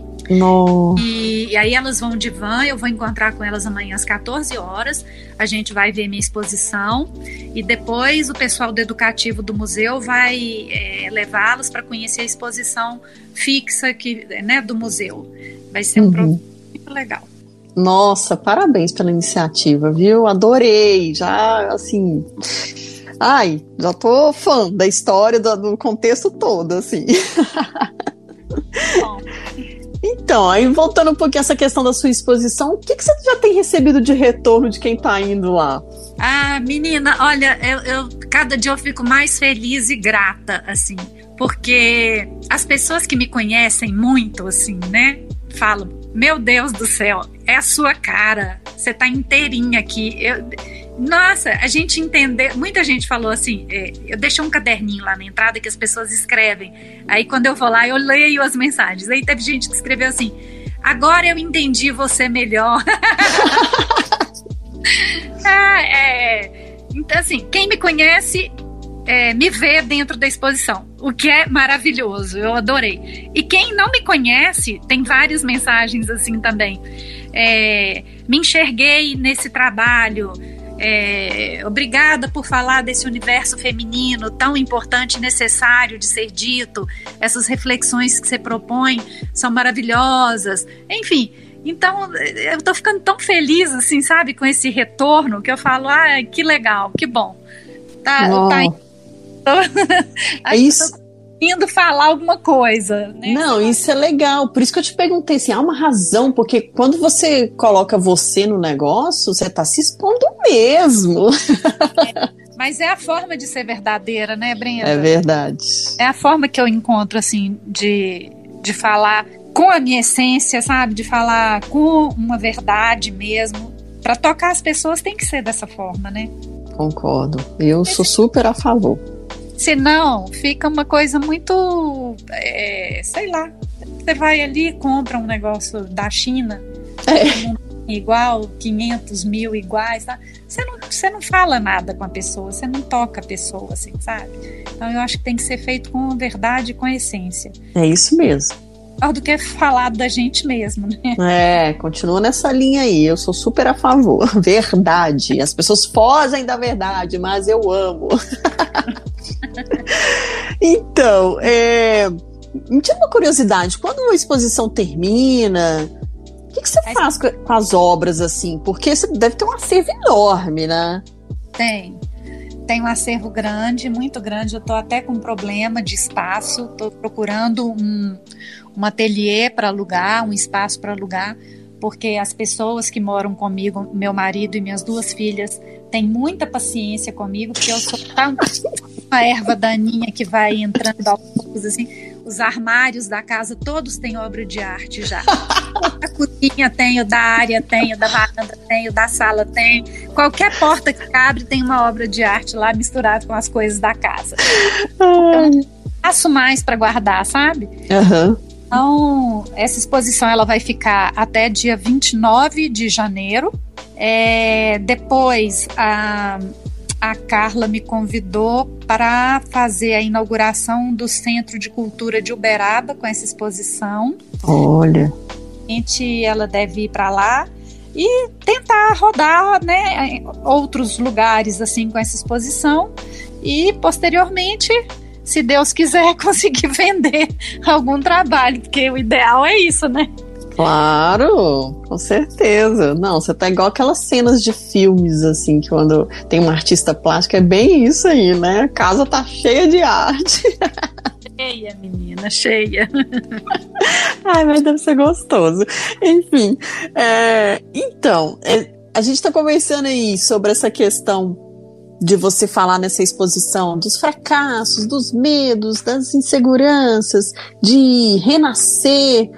E, e, aí elas vão de van, eu vou encontrar com elas amanhã às 14 horas. A gente vai ver minha exposição e depois o pessoal do educativo do museu vai é, levá-las para conhecer a exposição fixa que, né, do museu. Vai ser um uhum. projeto muito legal. Nossa, parabéns pela iniciativa, viu? Adorei. Já assim, Ai, já tô fã da história, do, do contexto todo, assim. Então, aí voltando um pouquinho essa questão da sua exposição, o que, que você já tem recebido de retorno de quem tá indo lá? Ah, menina, olha, eu, eu cada dia eu fico mais feliz e grata, assim, porque as pessoas que me conhecem muito, assim, né, falam: Meu Deus do céu, é a sua cara, você tá inteirinha aqui. Eu, nossa, a gente entender. Muita gente falou assim. É, eu deixei um caderninho lá na entrada que as pessoas escrevem. Aí quando eu vou lá, eu leio as mensagens. Aí teve gente que escreveu assim: Agora eu entendi você melhor. ah, é, então, assim, quem me conhece é, me vê dentro da exposição, o que é maravilhoso, eu adorei. E quem não me conhece, tem várias mensagens assim também. É, me enxerguei nesse trabalho, é, obrigada por falar desse universo feminino tão importante e necessário de ser dito. Essas reflexões que você propõe são maravilhosas. Enfim, então eu tô ficando tão feliz, assim, sabe, com esse retorno que eu falo, ah, que legal, que bom. Tá, tá é isso indo falar alguma coisa. Né? Não, isso é legal. Por isso que eu te perguntei assim, há uma razão, porque quando você coloca você no negócio, você está se expondo mesmo. É, mas é a forma de ser verdadeira, né, Brenda? É verdade. É a forma que eu encontro, assim, de, de falar com a minha essência, sabe? De falar com uma verdade mesmo. Para tocar as pessoas tem que ser dessa forma, né? Concordo. Eu sou super a favor. Senão, fica uma coisa muito. É, sei lá. Você vai ali compra um negócio da China, é. igual, 500 mil iguais, tá? você, não, você não fala nada com a pessoa, você não toca a pessoa, assim, sabe? Então, eu acho que tem que ser feito com verdade e com essência. É isso mesmo melhor do que falar da gente mesmo, né? É, continua nessa linha aí. Eu sou super a favor. Verdade. As pessoas fogem da verdade, mas eu amo. então, é, me tira uma curiosidade. Quando a exposição termina, o que, que você faz com as obras assim? Porque você deve ter um acervo enorme, né? Tem. Tem um acervo grande, muito grande. Eu estou até com um problema de espaço. Estou procurando um, um ateliê para alugar, um espaço para alugar, porque as pessoas que moram comigo, meu marido e minhas duas filhas, têm muita paciência comigo, porque eu sou tão uma erva daninha que vai entrando aos poucos, assim. Os armários da casa todos têm obra de arte já. Da cozinha tenho, da área tenho, da varanda tenho, da sala tenho. Qualquer porta que abre tem uma obra de arte lá misturada com as coisas da casa. Então, passo mais para guardar, sabe? Uhum. Então, essa exposição ela vai ficar até dia 29 de janeiro. É, depois, a, a Carla me convidou para fazer a inauguração do Centro de Cultura de Uberaba com essa exposição. Olha. Ela deve ir para lá. e tentar rodar, né, outros lugares assim com essa exposição e posteriormente se Deus quiser conseguir vender algum trabalho, porque o ideal é isso, né? Claro, com certeza. Não, você tá igual aquelas cenas de filmes, assim, que quando tem um artista plástico, é bem isso aí, né? A casa tá cheia de arte. Cheia, menina, cheia. Ai, mas deve ser gostoso. Enfim, é, então, é, a gente tá conversando aí sobre essa questão de você falar nessa exposição dos fracassos, dos medos, das inseguranças, de renascer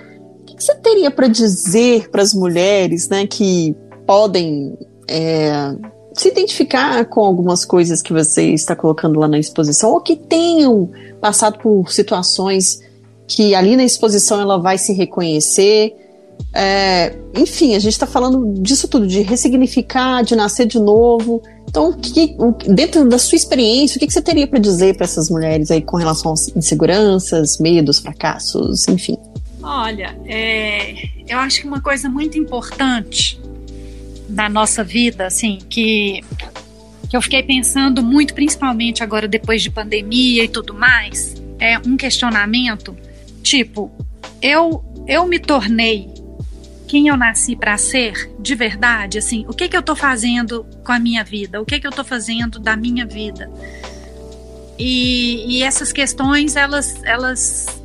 que você teria para dizer para as mulheres né, que podem é, se identificar com algumas coisas que você está colocando lá na exposição ou que tenham passado por situações que ali na exposição ela vai se reconhecer? É, enfim, a gente está falando disso tudo, de ressignificar, de nascer de novo. Então, que, dentro da sua experiência, o que, que você teria para dizer para essas mulheres aí com relação às inseguranças, medos, fracassos, enfim? Olha, é, eu acho que uma coisa muito importante na nossa vida, assim, que, que eu fiquei pensando muito, principalmente agora depois de pandemia e tudo mais, é um questionamento tipo, eu eu me tornei quem eu nasci para ser de verdade, assim, o que que eu tô fazendo com a minha vida? O que que eu tô fazendo da minha vida? E, e essas questões, elas, elas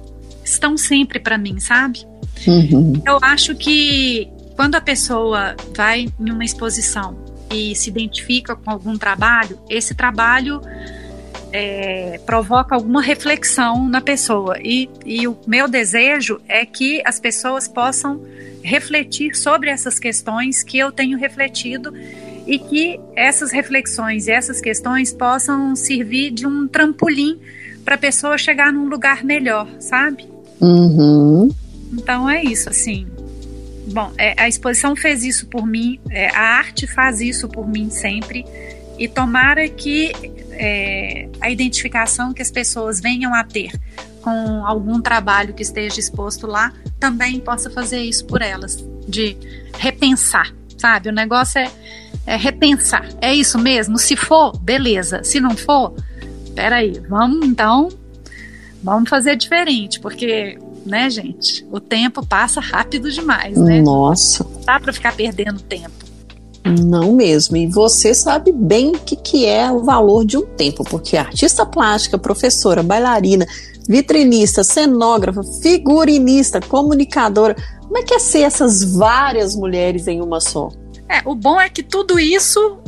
estão sempre para mim, sabe? Uhum. Eu acho que quando a pessoa vai em uma exposição e se identifica com algum trabalho, esse trabalho é, provoca alguma reflexão na pessoa. E, e o meu desejo é que as pessoas possam refletir sobre essas questões que eu tenho refletido e que essas reflexões e essas questões possam servir de um trampolim para a pessoa chegar num lugar melhor, sabe? Uhum. Então é isso, assim. Bom, é, a exposição fez isso por mim, é, a arte faz isso por mim sempre, e tomara que é, a identificação que as pessoas venham a ter com algum trabalho que esteja exposto lá também possa fazer isso por elas, de repensar, sabe? O negócio é, é repensar. É isso mesmo? Se for, beleza. Se não for, peraí, vamos então vamos fazer diferente, porque, né, gente, o tempo passa rápido demais, né? Nossa. Não dá para ficar perdendo tempo. Não mesmo. E você sabe bem o que, que é o valor de um tempo, porque artista plástica, professora, bailarina, vitrinista, cenógrafa, figurinista, comunicadora, como é que é ser essas várias mulheres em uma só? É, o bom é que tudo isso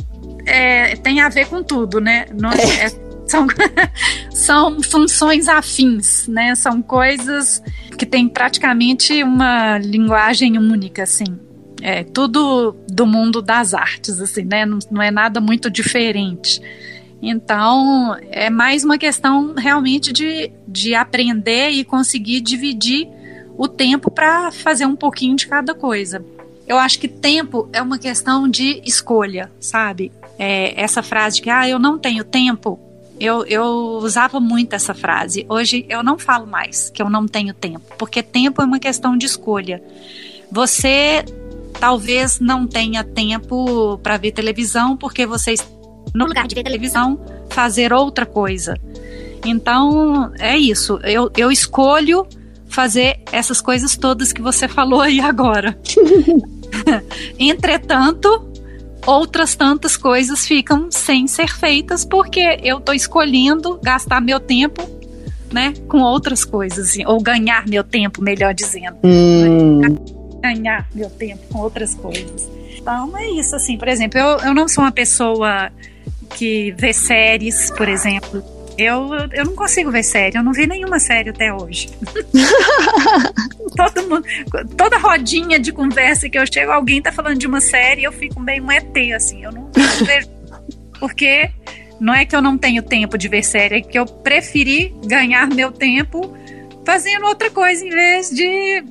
é, tem a ver com tudo, né? Não, é. é são, são funções afins, né? São coisas que têm praticamente uma linguagem única, assim. É tudo do mundo das artes, assim, né? Não, não é nada muito diferente. Então, é mais uma questão realmente de, de aprender e conseguir dividir o tempo para fazer um pouquinho de cada coisa. Eu acho que tempo é uma questão de escolha, sabe? É, essa frase de que ah, eu não tenho tempo, eu, eu usava muito essa frase. Hoje eu não falo mais que eu não tenho tempo, porque tempo é uma questão de escolha. Você talvez não tenha tempo para ver televisão porque você no lugar de ver televisão fazer outra coisa. Então é isso. Eu, eu escolho fazer essas coisas todas que você falou aí agora. Entretanto, outras tantas coisas ficam sem ser feitas porque eu estou escolhendo gastar meu tempo né, com outras coisas, ou ganhar meu tempo, melhor dizendo. Hum. Ganhar meu tempo com outras coisas. Então é isso, assim, por exemplo, eu, eu não sou uma pessoa que vê séries, por exemplo. Eu, eu não consigo ver série, eu não vi nenhuma série até hoje. Todo mundo, toda rodinha de conversa que eu chego, alguém tá falando de uma série, eu fico meio um ET, assim, eu não, não vejo. Porque não é que eu não tenho tempo de ver série, é que eu preferi ganhar meu tempo fazendo outra coisa em vez de,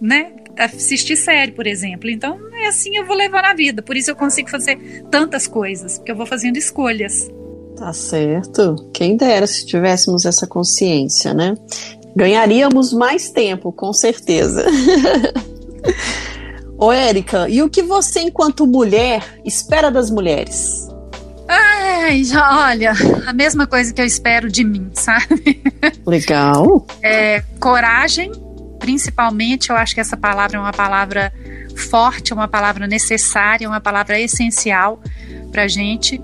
né, assistir série, por exemplo. Então, é assim eu vou levar na vida. Por isso eu consigo fazer tantas coisas, porque eu vou fazendo escolhas. Tá certo. Quem dera se tivéssemos essa consciência, né? Ganharíamos mais tempo, com certeza. Ô, Érica, e o que você, enquanto mulher, espera das mulheres? Ai, olha, a mesma coisa que eu espero de mim, sabe? Legal. É, coragem, principalmente, eu acho que essa palavra é uma palavra forte, uma palavra necessária, uma palavra essencial pra gente.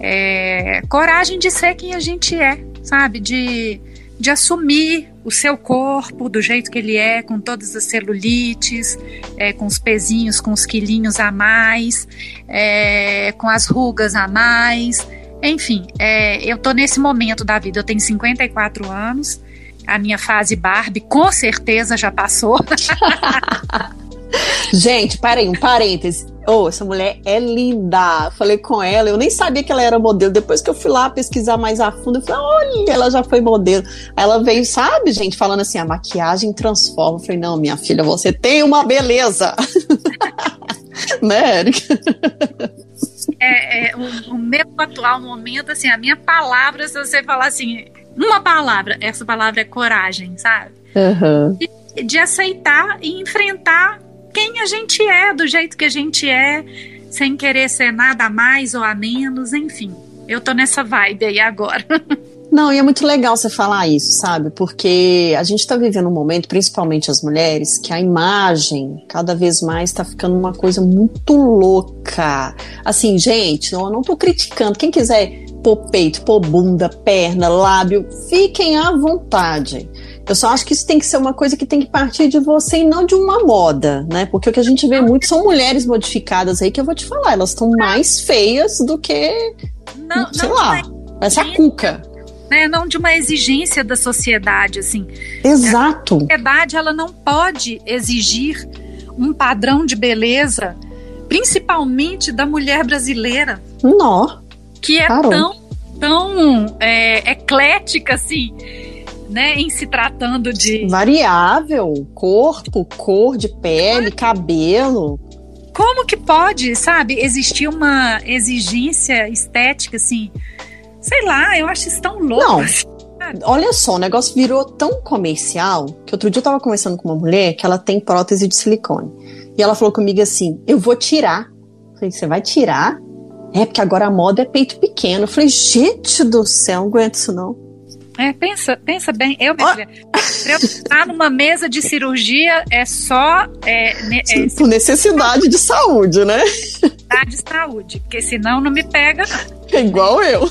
É, coragem de ser quem a gente é, sabe? De, de assumir o seu corpo do jeito que ele é, com todas as celulites, é, com os pezinhos, com os quilinhos a mais, é, com as rugas a mais. Enfim, é, eu tô nesse momento da vida, eu tenho 54 anos, a minha fase Barbie com certeza já passou. Gente, parei, um parêntese. Oh, essa mulher é linda. Falei com ela, eu nem sabia que ela era modelo. Depois que eu fui lá pesquisar mais a fundo, eu falei, olha, ela já foi modelo. Aí ela veio, sabe, gente, falando assim, a maquiagem transforma. Eu falei, não, minha filha, você tem uma beleza. né, Erika? É, é, o, o, meu atual momento, assim, a minha palavra, se você falar assim, uma palavra, essa palavra é coragem, sabe? Uhum. De, de aceitar e enfrentar quem a gente é, do jeito que a gente é, sem querer ser nada a mais ou a menos, enfim. Eu tô nessa vibe aí agora. Não, e é muito legal você falar isso, sabe? Porque a gente está vivendo um momento, principalmente as mulheres, que a imagem cada vez mais está ficando uma coisa muito louca. Assim, gente, eu não tô criticando. Quem quiser pôr peito, pôr bunda, perna, lábio, fiquem à vontade. Eu só acho que isso tem que ser uma coisa que tem que partir de você e não de uma moda, né? Porque o que a gente vê muito são mulheres modificadas aí que eu vou te falar, elas estão mais feias do que, não, sei não, lá, essa cuca. Né, não de uma exigência da sociedade, assim. Exato. A sociedade, ela não pode exigir um padrão de beleza, principalmente da mulher brasileira. Nó. Que é Parou. tão, tão é, eclética, assim né, em se tratando de. Variável, corpo, cor de pele, cabelo. Como que pode, sabe, existir uma exigência estética assim? Sei lá, eu acho isso tão louco. Não. Olha só, o negócio virou tão comercial que outro dia eu tava conversando com uma mulher que ela tem prótese de silicone. E ela falou comigo assim: eu vou tirar. Eu falei, você vai tirar? É, porque agora a moda é peito pequeno. Eu falei, gente do céu, não aguento isso não. É, pensa, pensa bem, eu, minha filha, pra eu estar numa mesa de cirurgia é só. É, é, Por necessidade de saúde, né? Necessidade de saúde, porque senão não me pega, não. É igual eu.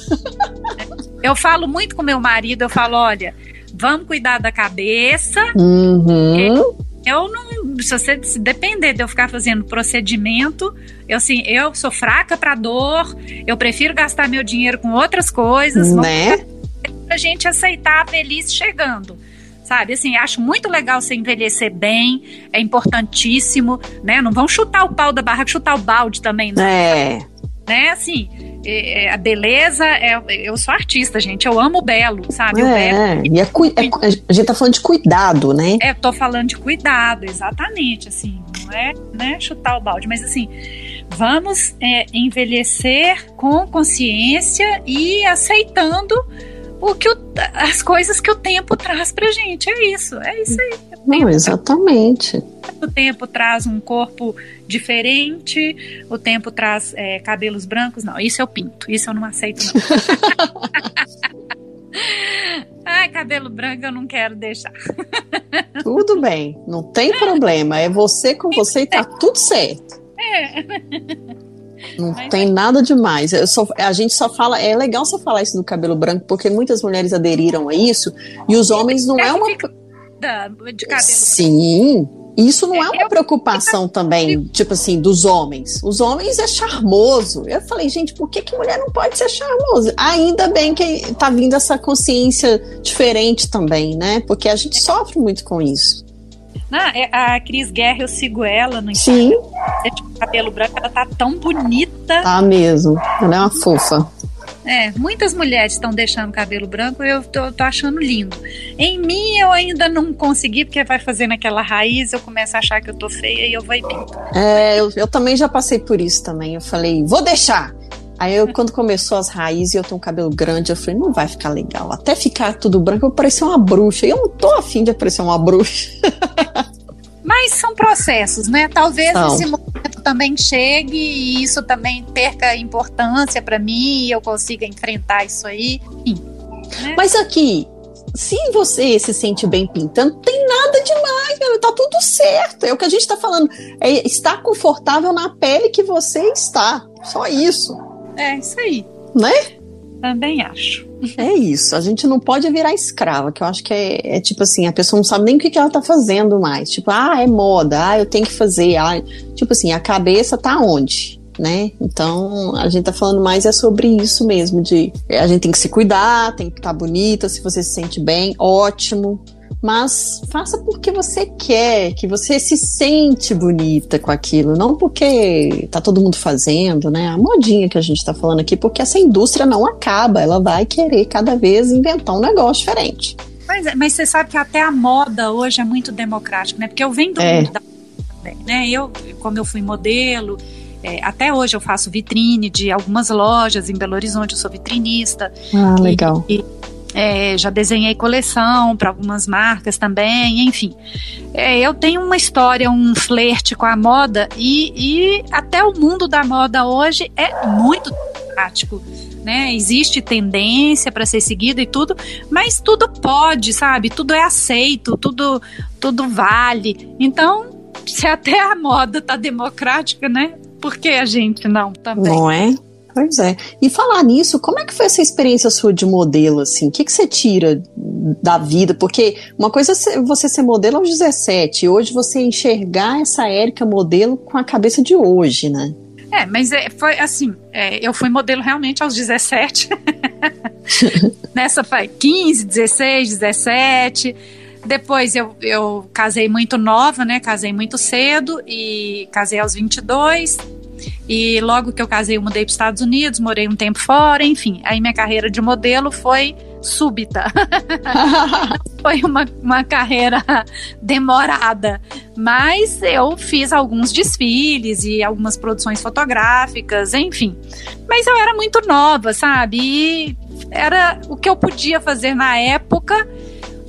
Eu falo muito com meu marido, eu falo, olha, vamos cuidar da cabeça. Uhum. Eu não, se você se depender de eu ficar fazendo procedimento, eu assim, eu sou fraca para dor, eu prefiro gastar meu dinheiro com outras coisas. Né? Pra gente aceitar a velhice chegando. Sabe, assim, acho muito legal você envelhecer bem, é importantíssimo, né? Não vão chutar o pau da barraca, chutar o balde também, não. É. Né, assim, é, é, a beleza, é, eu sou artista, gente, eu amo o belo, sabe? É, o belo. E é, é, a gente tá falando de cuidado, né? É, tô falando de cuidado, exatamente, assim, não é né, chutar o balde, mas assim, vamos é, envelhecer com consciência e aceitando o que o, as coisas que o tempo traz pra gente. É isso, é isso aí. Não, exatamente. O tempo traz um corpo diferente, o tempo traz é, cabelos brancos. Não, isso eu pinto, isso eu não aceito, não. Ai, cabelo branco eu não quero deixar. Tudo bem, não tem problema. É você com você e tá tudo certo. É. Não Mas tem é. nada demais. Só, a gente só fala. É legal você falar isso do cabelo branco, porque muitas mulheres aderiram a isso e os homens não é, é uma. De cabelo Sim. Isso não é, é uma preocupação também, tipo assim, dos homens. Os homens é charmoso. Eu falei, gente, por que, que mulher não pode ser charmosa? Ainda bem que tá vindo essa consciência diferente também, né? Porque a gente sofre muito com isso. Não, é, a Cris Guerra, eu sigo ela no Instagram. Sim. Tipo, cabelo branco, ela tá tão bonita. Tá mesmo. Ela é uma fofa. É, muitas mulheres estão deixando cabelo branco e eu tô, tô, achando lindo. Em mim eu ainda não consegui, porque vai fazendo aquela raiz, eu começo a achar que eu tô feia e eu vou e pinto. É, eu, eu também já passei por isso também. Eu falei, vou deixar. Aí eu, quando começou as raízes e eu tenho um cabelo grande, eu falei, não vai ficar legal. Até ficar tudo branco, eu parecia uma bruxa. E eu não tô afim de parecer uma bruxa. Mas são processos, né? Talvez são. esse momento também chegue e isso também perca importância para mim e eu consiga enfrentar isso aí. Enfim, né? Mas aqui, se você se sente bem pintando, tem nada demais, meu, tá tudo certo. É o que a gente tá falando. É estar confortável na pele que você está. Só isso. É, isso aí. Né? Também acho. É isso. A gente não pode virar escrava, que eu acho que é, é, tipo assim, a pessoa não sabe nem o que, que ela tá fazendo mais. Tipo, ah, é moda, ah, eu tenho que fazer. Ah, tipo assim, a cabeça tá onde? Né? Então, a gente tá falando mais é sobre isso mesmo, de a gente tem que se cuidar, tem que estar tá bonita, se você se sente bem, ótimo mas faça porque você quer, que você se sente bonita com aquilo, não porque tá todo mundo fazendo, né? A modinha que a gente tá falando aqui, porque essa indústria não acaba, ela vai querer cada vez inventar um negócio diferente. É, mas você sabe que até a moda hoje é muito democrática, né? Porque eu venho do é. mundo da né? Eu, como eu fui modelo, é, até hoje eu faço vitrine de algumas lojas em Belo Horizonte, eu sou vitrinista. Ah, legal. E, é, já desenhei coleção para algumas marcas também, enfim. É, eu tenho uma história, um flerte com a moda e, e até o mundo da moda hoje é muito prático. Né? Existe tendência para ser seguida e tudo, mas tudo pode, sabe? Tudo é aceito, tudo, tudo vale. Então, se até a moda tá democrática, né? Por que a gente não também? Não é? Pois é. E falar nisso, como é que foi essa experiência sua de modelo, assim? O que, que você tira da vida? Porque uma coisa é você ser modelo aos 17, e hoje você enxergar essa Érica modelo com a cabeça de hoje, né? É, mas é, foi assim, é, eu fui modelo realmente aos 17. Nessa foi 15, 16, 17. Depois eu, eu casei muito nova, né? Casei muito cedo e casei aos 22 e logo que eu casei, eu mudei para os Estados Unidos, morei um tempo fora, enfim. Aí minha carreira de modelo foi súbita. foi uma, uma carreira demorada. Mas eu fiz alguns desfiles e algumas produções fotográficas, enfim. Mas eu era muito nova, sabe? E era o que eu podia fazer na época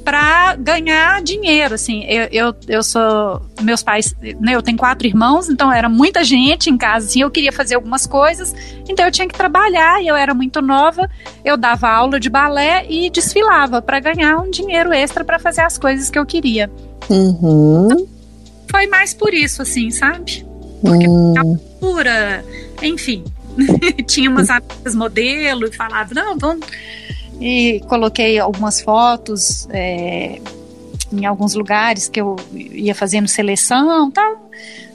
para ganhar dinheiro, assim. Eu, eu, eu sou. Meus pais. Né, eu tenho quatro irmãos, então era muita gente em casa, assim. Eu queria fazer algumas coisas, então eu tinha que trabalhar e eu era muito nova. Eu dava aula de balé e desfilava para ganhar um dinheiro extra para fazer as coisas que eu queria. Uhum. Foi mais por isso, assim, sabe? Porque hum. pura, enfim. tinha umas amigas modelo e falava, não, vamos e coloquei algumas fotos é, em alguns lugares que eu ia fazendo seleção tal.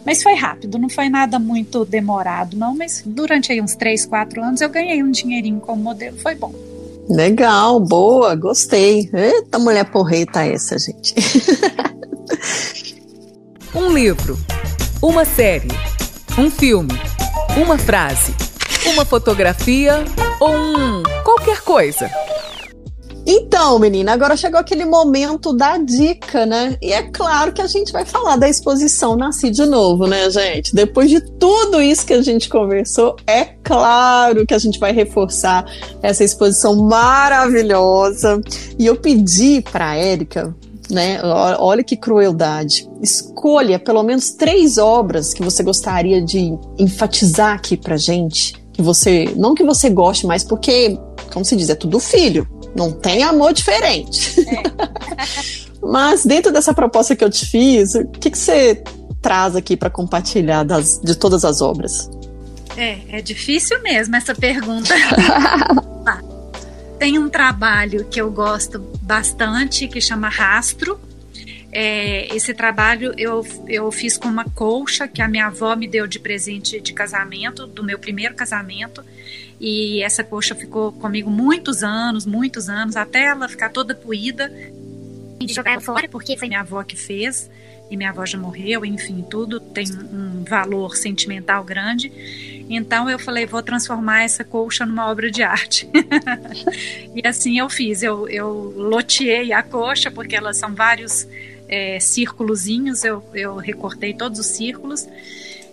Mas foi rápido, não foi nada muito demorado, não. Mas durante aí uns 3, 4 anos eu ganhei um dinheirinho como modelo, foi bom. Legal, boa, gostei. Eita mulher porreta essa, gente. um livro, uma série, um filme, uma frase, uma fotografia ou um qualquer coisa. Então, menina, agora chegou aquele momento da dica, né? E é claro que a gente vai falar da exposição Nasci de Novo, né, gente? Depois de tudo isso que a gente conversou, é claro que a gente vai reforçar essa exposição maravilhosa. E eu pedi para Érica né? Olha que crueldade. Escolha pelo menos três obras que você gostaria de enfatizar aqui pra gente. Que você, não que você goste, mas porque, como se diz, é tudo filho. Não tem amor diferente. É. Mas dentro dessa proposta que eu te fiz, o que, que você traz aqui para compartilhar das, de todas as obras? É, é difícil mesmo essa pergunta. Tem um trabalho que eu gosto bastante que chama Rastro. É, esse trabalho eu, eu fiz com uma colcha que a minha avó me deu de presente de casamento, do meu primeiro casamento. E essa coxa ficou comigo muitos anos, muitos anos, até ela ficar toda poída. E de jogar ela fora, porque foi minha avó que fez, e minha avó já morreu, enfim, tudo tem um valor sentimental grande. Então eu falei, vou transformar essa colcha numa obra de arte. e assim eu fiz, eu, eu loteei a coxa, porque elas são vários é, círculozinhos, eu, eu recortei todos os círculos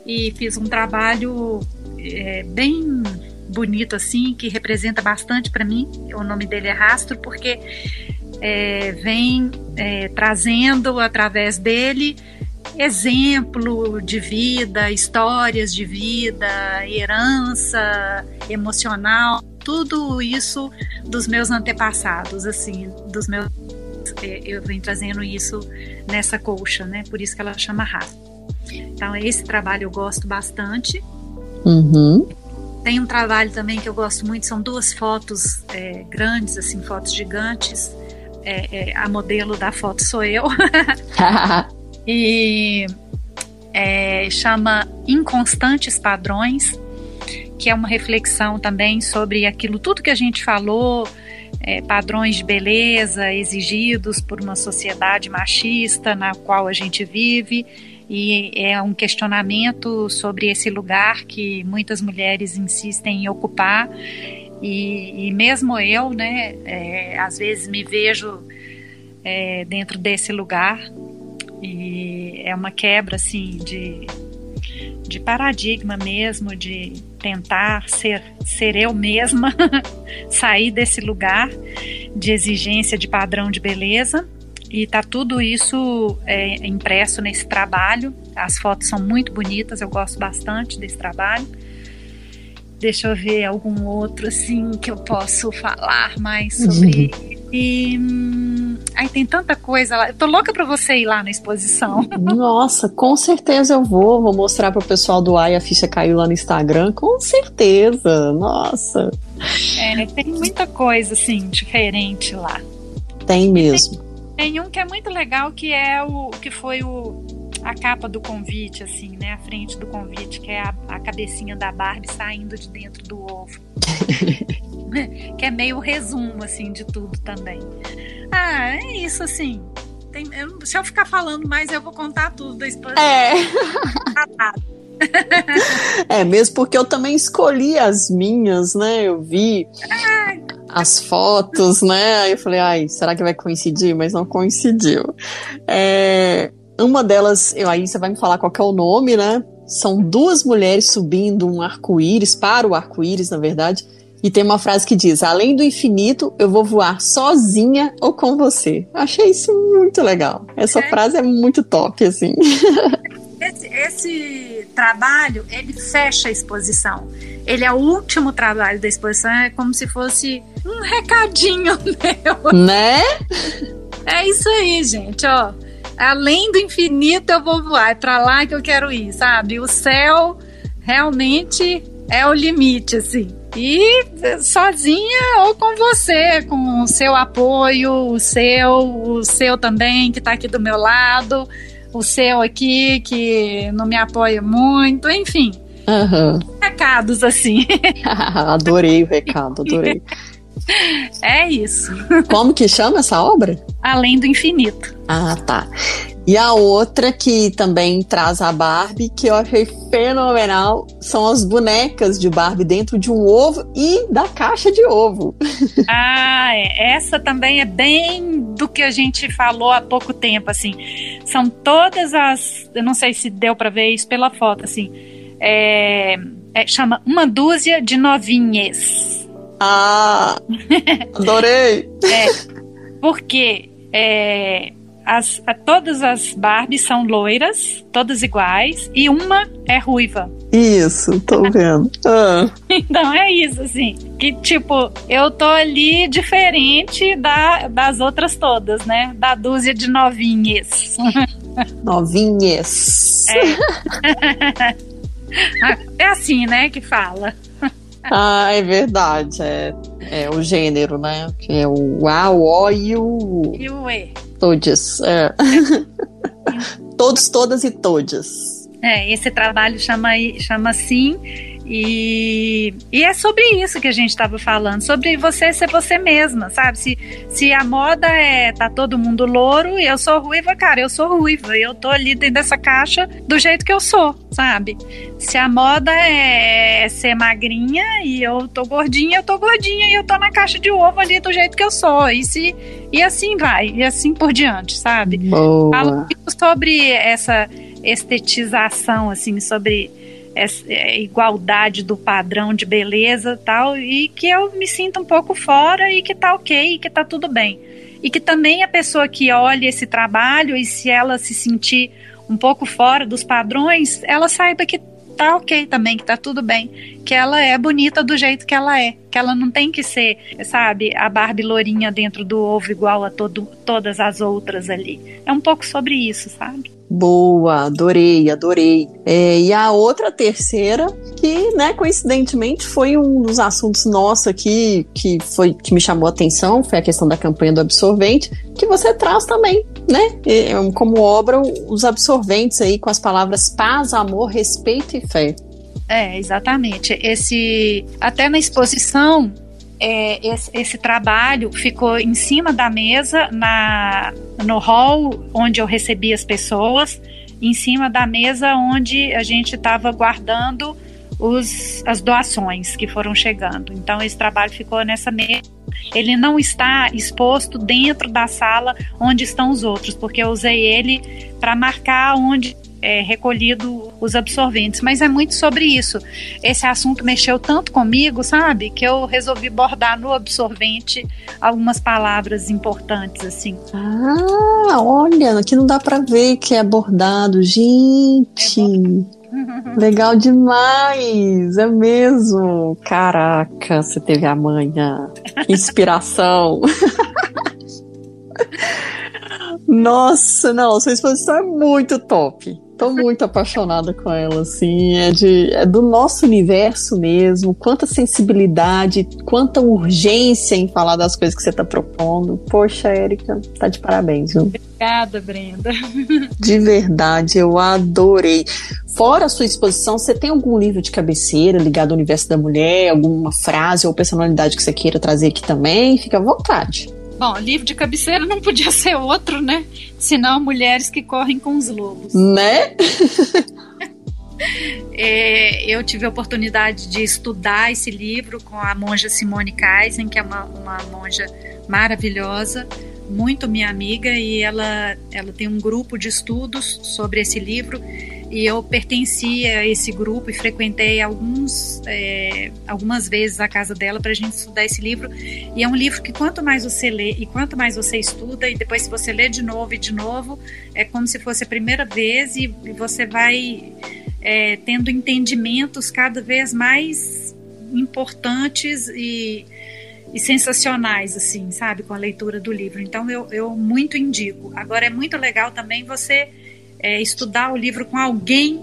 e fiz um trabalho é, bem bonito assim, que representa bastante para mim. O nome dele é Rastro, porque é, vem é, trazendo através dele exemplo de vida, histórias de vida, herança emocional, tudo isso dos meus antepassados, assim, dos meus eu venho trazendo isso nessa colcha, né? Por isso que ela chama raça. Então, esse trabalho eu gosto bastante. Uhum. Tem um trabalho também que eu gosto muito, são duas fotos é, grandes, assim, fotos gigantes. É, é, a modelo da foto sou eu. e é, chama Inconstantes Padrões, que é uma reflexão também sobre aquilo tudo que a gente falou, é, padrões de beleza exigidos por uma sociedade machista na qual a gente vive. E é um questionamento sobre esse lugar que muitas mulheres insistem em ocupar. E, e mesmo eu, né, é, às vezes me vejo é, dentro desse lugar. E é uma quebra assim de, de paradigma mesmo, de tentar ser, ser eu mesma, sair desse lugar de exigência de padrão de beleza. E tá tudo isso é, impresso nesse trabalho. As fotos são muito bonitas, eu gosto bastante desse trabalho. Deixa eu ver algum outro assim que eu posso falar mais sobre. Uhum. E hum, ai, tem tanta coisa lá. Eu tô louca para você ir lá na exposição. Nossa, com certeza eu vou. Vou mostrar pro pessoal do Ai, a ficha caiu lá no Instagram. Com certeza. Nossa. É, tem muita coisa assim diferente lá. Tem mesmo. Tem, tem um que é muito legal que é o que foi o a capa do convite, assim, né? A frente do convite, que é a, a cabecinha da Barbie saindo de dentro do ovo. que é meio resumo, assim, de tudo também. Ah, é isso, assim. Tem, eu, se eu ficar falando mais, eu vou contar tudo da exposição. É. é, mesmo porque eu também escolhi as minhas, né? Eu vi as fotos, né? Aí eu falei, ai, será que vai coincidir? Mas não coincidiu. É, uma delas, eu, aí você vai me falar qual é o nome, né? São duas mulheres subindo um arco-íris, para o arco-íris, na verdade. E tem uma frase que diz: Além do infinito, eu vou voar sozinha ou com você. Achei isso muito legal. Essa é. frase é muito top, assim. Esse, esse, trabalho, ele fecha a exposição. Ele é o último trabalho da exposição, é como se fosse um recadinho meu. Né? É isso aí, gente, ó além do infinito eu vou voar, é para lá que eu quero ir, sabe? O céu realmente é o limite, assim. E sozinha ou com você, com o seu apoio, o seu, o seu também que está aqui do meu lado, o seu aqui que não me apoia muito, enfim. Uhum. Recados assim. adorei o recado, adorei. É isso. Como que chama essa obra? Além do Infinito. Ah, tá. E a outra que também traz a Barbie, que eu achei fenomenal, são as bonecas de Barbie dentro de um ovo e da caixa de ovo. Ah, é. essa também é bem do que a gente falou há pouco tempo, assim. São todas as, eu não sei se deu para ver isso pela foto, assim. É, é, chama uma dúzia de novinhas. Ah, adorei! é, porque é, as, a, todas as Barbies são loiras, todas iguais, e uma é ruiva. Isso, tô vendo. Ah. Então é isso, assim. Que tipo, eu tô ali diferente da, das outras todas, né? Da dúzia de novinhas. Novinhas. É. é assim, né, que fala. Ah, é verdade. É, é o gênero, né? Que é o A, o O e o. E o E. Todos. É. Todos, todas e todas. É, esse trabalho chama, chama assim e, e é sobre isso que a gente estava falando, sobre você ser você mesma, sabe? Se, se a moda é tá todo mundo louro e eu sou ruiva, cara, eu sou ruiva, eu tô ali dentro dessa caixa do jeito que eu sou, sabe? Se a moda é ser magrinha e eu tô gordinha, eu tô gordinha e eu tô na caixa de ovo ali do jeito que eu sou. E se e assim vai, e assim por diante, sabe? Boa. Falo sobre essa estetização assim, sobre é, igualdade do padrão de beleza tal, e que eu me sinto um pouco fora e que tá ok, que tá tudo bem. E que também a pessoa que olha esse trabalho e se ela se sentir um pouco fora dos padrões, ela saiba que tá ok também, que tá tudo bem. Que ela é bonita do jeito que ela é. Que ela não tem que ser, sabe, a Barbie lourinha dentro do ovo igual a todo, todas as outras ali. É um pouco sobre isso, sabe? Boa, adorei, adorei. É, e a outra terceira, que, né, coincidentemente foi um dos assuntos nossos aqui que foi que me chamou a atenção, foi a questão da campanha do absorvente, que você traz também, né? Como obra os absorventes aí com as palavras paz, amor, respeito e fé. É, exatamente. Esse até na exposição é, esse, esse, trabalho ficou em cima da mesa na, no hall onde eu recebi as pessoas, em cima da mesa onde a gente estava guardando os, as doações que foram chegando. Então esse trabalho ficou nessa mesa. Ele não está exposto dentro da sala onde estão os outros, porque eu usei ele para marcar onde é, recolhido os absorventes, mas é muito sobre isso. Esse assunto mexeu tanto comigo, sabe, que eu resolvi bordar no absorvente algumas palavras importantes, assim. Ah, olha, aqui não dá para ver que é bordado, gente. É Legal demais, é mesmo. Caraca, você teve a manha. Inspiração. Nossa, não, sua exposição é muito top tô muito apaixonada com ela, assim. É, de, é do nosso universo mesmo. Quanta sensibilidade, quanta urgência em falar das coisas que você tá propondo. Poxa, Érica, tá de parabéns, viu? Obrigada, Brenda. De verdade, eu adorei. Fora a sua exposição, você tem algum livro de cabeceira ligado ao universo da mulher, alguma frase ou personalidade que você queira trazer aqui também? Fica à vontade. Bom, livro de cabeceira não podia ser outro, né? Senão Mulheres que Correm com os Lobos. Né? é, eu tive a oportunidade de estudar esse livro com a monja Simone Kaisen, que é uma, uma monja maravilhosa, muito minha amiga, e ela, ela tem um grupo de estudos sobre esse livro e eu pertencia a esse grupo e frequentei alguns, é, algumas vezes a casa dela para a gente estudar esse livro. E é um livro que quanto mais você lê e quanto mais você estuda, e depois se você lê de novo e de novo, é como se fosse a primeira vez e, e você vai é, tendo entendimentos cada vez mais importantes e, e sensacionais, assim, sabe, com a leitura do livro. Então eu, eu muito indico. Agora é muito legal também você é, estudar o livro com alguém,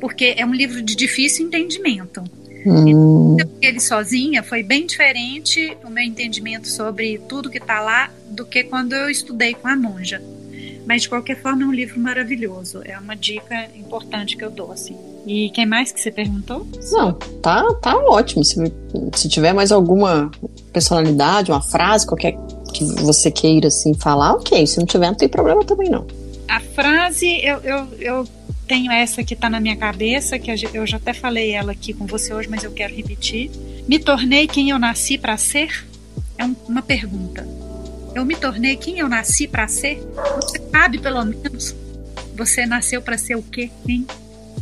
porque é um livro de difícil entendimento. Hum. Então, ele sozinha foi bem diferente o meu entendimento sobre tudo que está lá do que quando eu estudei com a monja. Mas de qualquer forma é um livro maravilhoso. É uma dica importante que eu dou assim. E quem mais que você perguntou? Não, tá, tá ótimo. Se, se tiver mais alguma personalidade, uma frase, qualquer que você queira assim falar, ok. Se não tiver, não tem problema também não. A frase, eu, eu, eu tenho essa que está na minha cabeça, que eu já até falei ela aqui com você hoje, mas eu quero repetir. Me tornei quem eu nasci para ser? É uma pergunta. Eu me tornei quem eu nasci para ser? Você sabe, pelo menos, você nasceu para ser o quê? Hein?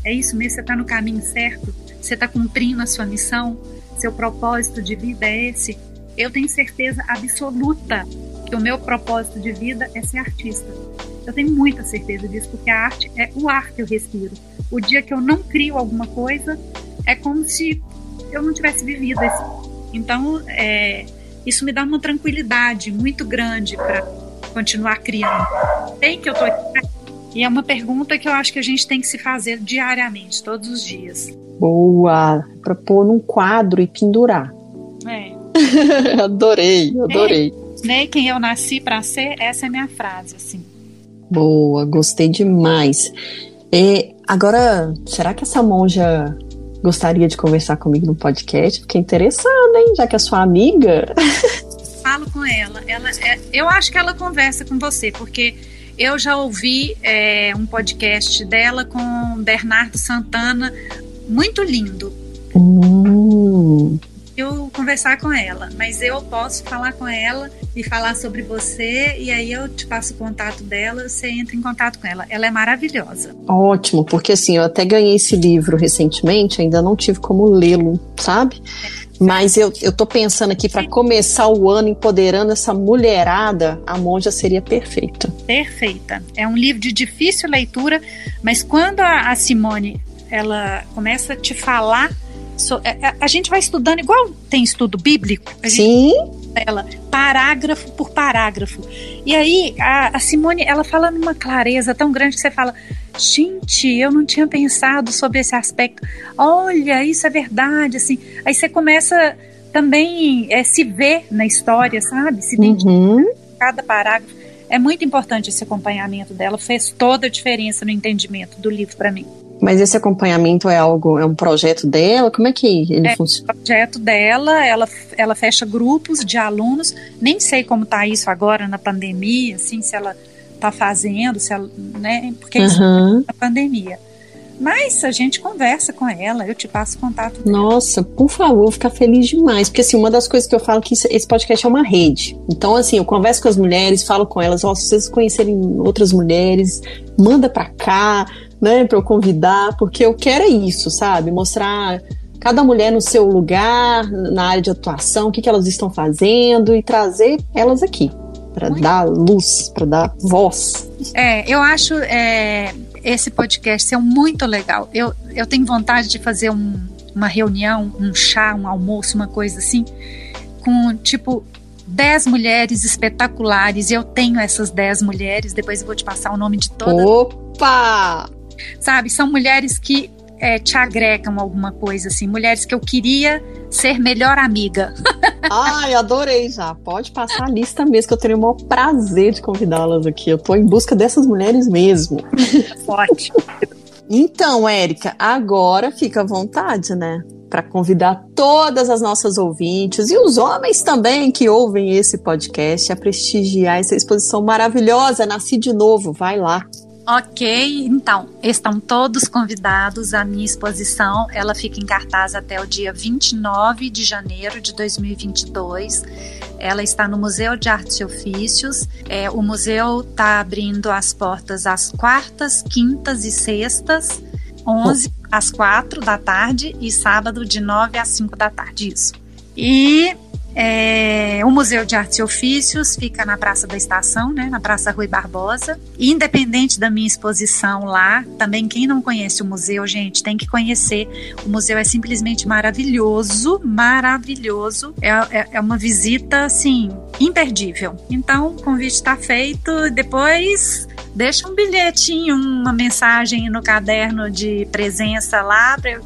É isso mesmo? Você está no caminho certo? Você está cumprindo a sua missão? Seu propósito de vida é esse? Eu tenho certeza absoluta que o meu propósito de vida é ser artista. Eu tenho muita certeza disso, porque a arte é o ar que eu respiro. O dia que eu não crio alguma coisa, é como se eu não tivesse vivido esse. Então, é, isso me dá uma tranquilidade muito grande para continuar criando. Sei que eu estou aqui. E é uma pergunta que eu acho que a gente tem que se fazer diariamente, todos os dias. Boa! Para pôr num quadro e pendurar. É. adorei, adorei. É, né, quem eu nasci para ser, essa é a minha frase, assim. Boa, gostei demais. E agora, será que essa monja gostaria de conversar comigo no podcast? Fiquei interessada, hein? Já que é sua amiga. Falo com ela. ela é, eu acho que ela conversa com você, porque eu já ouvi é, um podcast dela com Bernardo Santana, muito lindo. Eu conversar com ela, mas eu posso falar com ela e falar sobre você e aí eu te passo o contato dela, você entra em contato com ela. Ela é maravilhosa. Ótimo, porque assim, eu até ganhei esse livro recentemente, ainda não tive como lê-lo, sabe? Mas eu, eu tô pensando aqui para começar o ano empoderando essa mulherada, a monja seria perfeita. Perfeita. É um livro de difícil leitura, mas quando a, a Simone ela começa a te falar So, a, é, é, a, gente vai estudando igual tem estudo bíblico. Sim. Ela, parágrafo por parágrafo. E aí, a, a, Simone, ela fala numa clareza tão grande que você fala: gente, eu não tinha pensado sobre esse aspecto. Olha, isso é verdade. Assim, aí você começa também é, se ver na história, sabe? Se identificar uhum. cada parágrafo. É muito importante esse acompanhamento dela, fez toda a diferença no entendimento do livro para mim. Mas esse acompanhamento é algo, é um projeto dela? Como é que ele é funciona? É um projeto dela, ela, ela fecha grupos de alunos, nem sei como está isso agora na pandemia, assim, se ela está fazendo, se ela, né, porque uhum. isso é na pandemia. Mas a gente conversa com ela, eu te passo contato dela. Nossa, por favor, ficar feliz demais. Porque assim, uma das coisas que eu falo é que esse podcast é uma rede. Então, assim, eu converso com as mulheres, falo com elas, ó, se vocês conhecerem outras mulheres, manda pra cá, né, para eu convidar, porque eu quero é isso, sabe? Mostrar cada mulher no seu lugar, na área de atuação, o que, que elas estão fazendo e trazer elas aqui para dar luz, para dar voz. É, eu acho é, esse podcast ser muito legal. Eu, eu tenho vontade de fazer um, uma reunião, um chá, um almoço, uma coisa assim, com tipo dez mulheres espetaculares. Eu tenho essas dez mulheres. Depois eu vou te passar o nome de todas. Opa! Sabe? São mulheres que é, te agregam alguma coisa, assim. Mulheres que eu queria ser melhor amiga. Ai, adorei já. Pode passar a lista mesmo, que eu teria o maior prazer de convidá-las aqui. Eu tô em busca dessas mulheres mesmo. Ótimo. Então, Érica, agora fica à vontade, né? Para convidar todas as nossas ouvintes e os homens também que ouvem esse podcast a prestigiar essa exposição maravilhosa. Nasci de novo, vai lá. Ok, então, estão todos convidados à minha exposição. Ela fica em cartaz até o dia 29 de janeiro de 2022. Ela está no Museu de Artes e Ofícios. É, o museu está abrindo as portas às quartas, quintas e sextas, 11 às 4 da tarde e sábado de 9 às 5 da tarde. Isso. E é, o Museu de Artes e Ofícios fica na Praça da Estação, né, na Praça Rui Barbosa. Independente da minha exposição lá, também quem não conhece o museu, gente, tem que conhecer. O museu é simplesmente maravilhoso, maravilhoso. É, é, é uma visita, assim, imperdível. Então, o convite está feito. Depois, deixa um bilhetinho, uma mensagem no caderno de presença lá para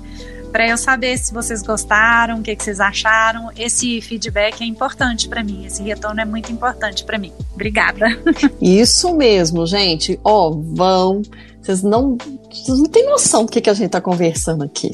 para eu saber se vocês gostaram, o que, que vocês acharam. Esse feedback é importante para mim, esse retorno é muito importante para mim. Obrigada. Isso mesmo, gente. Ó, oh, vão. Vocês não, vocês não têm noção do que, que a gente está conversando aqui.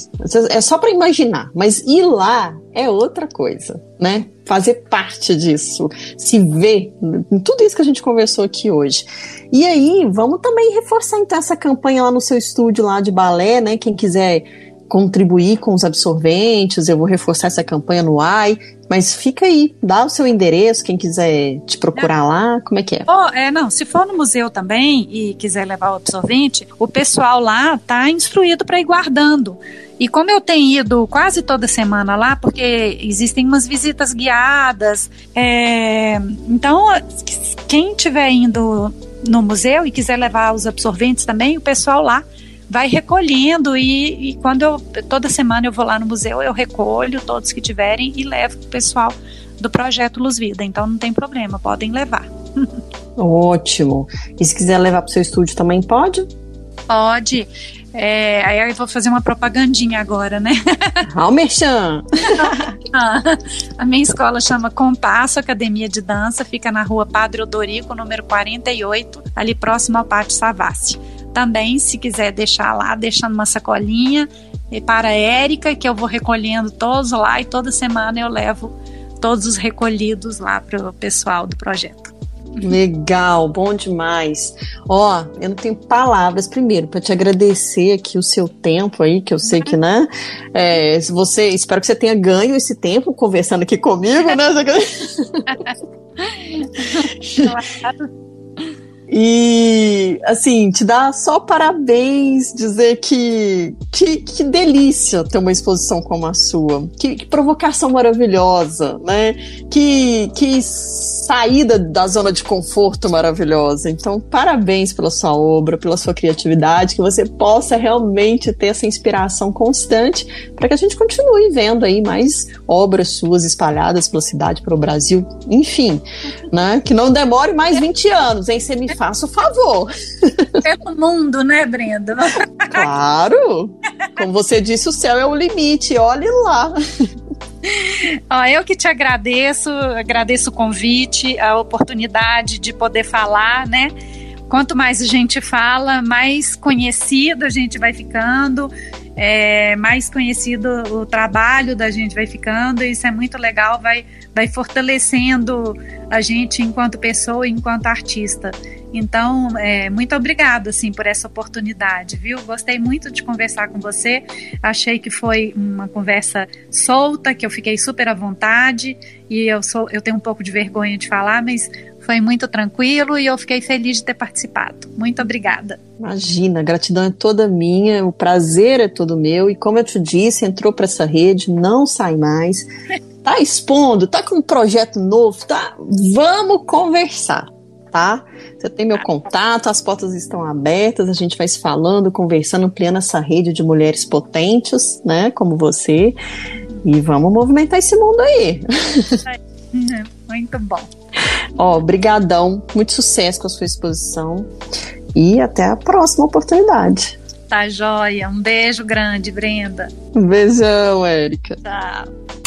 É só para imaginar, mas ir lá é outra coisa, né? Fazer parte disso, se ver em tudo isso que a gente conversou aqui hoje. E aí, vamos também reforçar então essa campanha lá no seu estúdio lá de balé, né? Quem quiser contribuir com os absorventes, eu vou reforçar essa campanha no AI, mas fica aí, dá o seu endereço, quem quiser te procurar lá, como é que é? Oh, é, não, se for no museu também e quiser levar o absorvente, o pessoal lá tá instruído para ir guardando. E como eu tenho ido quase toda semana lá, porque existem umas visitas guiadas, é, então quem estiver indo no museu e quiser levar os absorventes também, o pessoal lá vai recolhendo e, e, quando eu toda semana eu vou lá no museu eu recolho todos que tiverem e levo o pessoal do projeto Luz Vida então não tem problema podem levar ótimo e se quiser levar para o seu estúdio também pode pode é, aí eu vou fazer uma propagandinha agora, né? Almerchan! a minha escola chama Compasso Academia de Dança, fica na rua Padre Odorico, número 48, ali próximo ao Pátio Savassi. Também, se quiser deixar lá, deixando uma sacolinha e para a Érica, que eu vou recolhendo todos lá e toda semana eu levo todos os recolhidos lá para o pessoal do projeto. Legal, bom demais. Ó, eu não tenho palavras primeiro para te agradecer aqui o seu tempo aí, que eu sei que, né? É, você, espero que você tenha ganho esse tempo conversando aqui comigo, né? E, assim, te dar só parabéns, dizer que, que, que delícia ter uma exposição como a sua. Que, que, provocação maravilhosa, né? Que, que saída da zona de conforto maravilhosa. Então, parabéns pela sua obra, pela sua criatividade, que você possa realmente ter essa inspiração constante para que a gente continue vendo aí mais obras suas espalhadas pela cidade, pelo Brasil, enfim, né? Que não demore mais 20 anos, hein? Você me faça o favor. Pelo mundo, né, Brenda? Claro! Como você disse, o céu é o limite, olhe lá. Ó, eu que te agradeço, agradeço o convite, a oportunidade de poder falar, né? Quanto mais a gente fala, mais conhecido a gente vai ficando, é, mais conhecido o trabalho da gente vai ficando, isso é muito legal, vai, vai fortalecendo a gente enquanto pessoa, enquanto artista. Então, é, muito obrigada assim por essa oportunidade, viu? Gostei muito de conversar com você. Achei que foi uma conversa solta, que eu fiquei super à vontade e eu sou, eu tenho um pouco de vergonha de falar, mas foi muito tranquilo e eu fiquei feliz de ter participado. Muito obrigada. Imagina, a gratidão é toda minha, o prazer é todo meu. E como eu te disse, entrou para essa rede, não sai mais. Tá expondo, tá com um projeto novo, tá? Vamos conversar, tá? Você tem meu contato, as portas estão abertas, a gente vai se falando, conversando, ampliando essa rede de mulheres potentes, né? Como você. E vamos movimentar esse mundo aí. Muito bom. Ó, brigadão, muito sucesso com a sua exposição e até a próxima oportunidade. Tá joia. Um beijo grande, Brenda. Um beijão, Érica. Tchau.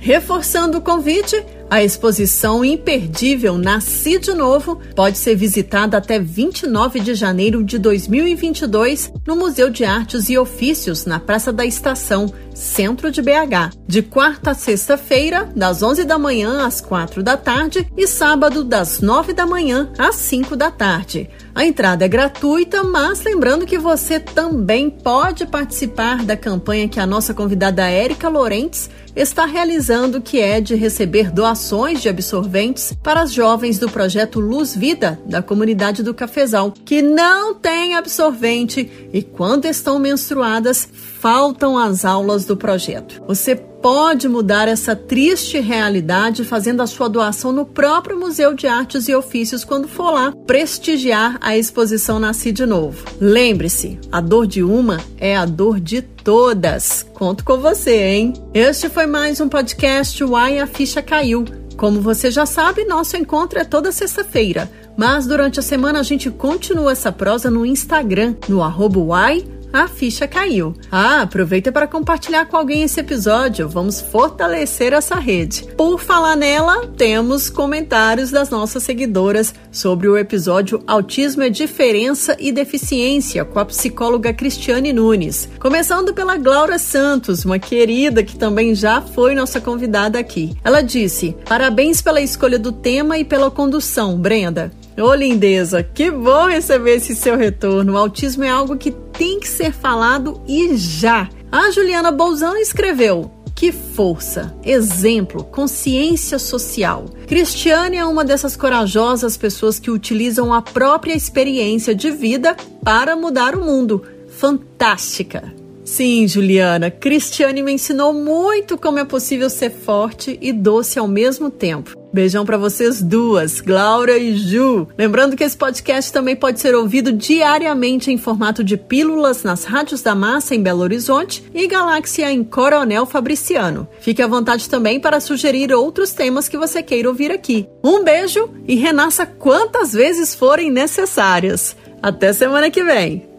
Reforçando o convite, a exposição imperdível Nasci de Novo pode ser visitada até 29 de janeiro de 2022 no Museu de Artes e Ofícios, na Praça da Estação, centro de BH, de quarta a sexta-feira, das 11 da manhã às 4 da tarde e sábado, das 9 da manhã às 5 da tarde. A entrada é gratuita, mas lembrando que você também pode participar da campanha que a nossa convidada Érica Lorentes está realizando, que é de receber doações de absorventes para as jovens do projeto Luz Vida, da comunidade do Cafezal, que não tem absorvente e, quando estão menstruadas, faltam as aulas do projeto. Você pode mudar essa triste realidade fazendo a sua doação no próprio Museu de Artes e Ofícios quando for lá prestigiar a exposição Nasci de Novo. Lembre-se, a dor de uma é a dor de todas. Conto com você, hein? Este foi mais um podcast Uai a Ficha Caiu. Como você já sabe, nosso encontro é toda sexta-feira. Mas durante a semana a gente continua essa prosa no Instagram, no arroba a ficha caiu. Ah, aproveita para compartilhar com alguém esse episódio. Vamos fortalecer essa rede. Por falar nela, temos comentários das nossas seguidoras sobre o episódio Autismo é Diferença e Deficiência com a psicóloga Cristiane Nunes. Começando pela Glaura Santos, uma querida que também já foi nossa convidada aqui. Ela disse: Parabéns pela escolha do tema e pela condução, Brenda. Ô lindeza, que bom receber esse seu retorno. O autismo é algo que tem que ser falado e já. A Juliana Bolzano escreveu: que força, exemplo, consciência social. Cristiane é uma dessas corajosas pessoas que utilizam a própria experiência de vida para mudar o mundo. Fantástica! Sim, Juliana, Cristiane me ensinou muito como é possível ser forte e doce ao mesmo tempo. Beijão para vocês duas, Glaura e Ju. Lembrando que esse podcast também pode ser ouvido diariamente em formato de pílulas nas rádios da Massa em Belo Horizonte e Galáxia em Coronel Fabriciano. Fique à vontade também para sugerir outros temas que você queira ouvir aqui. Um beijo e renasça quantas vezes forem necessárias. Até semana que vem.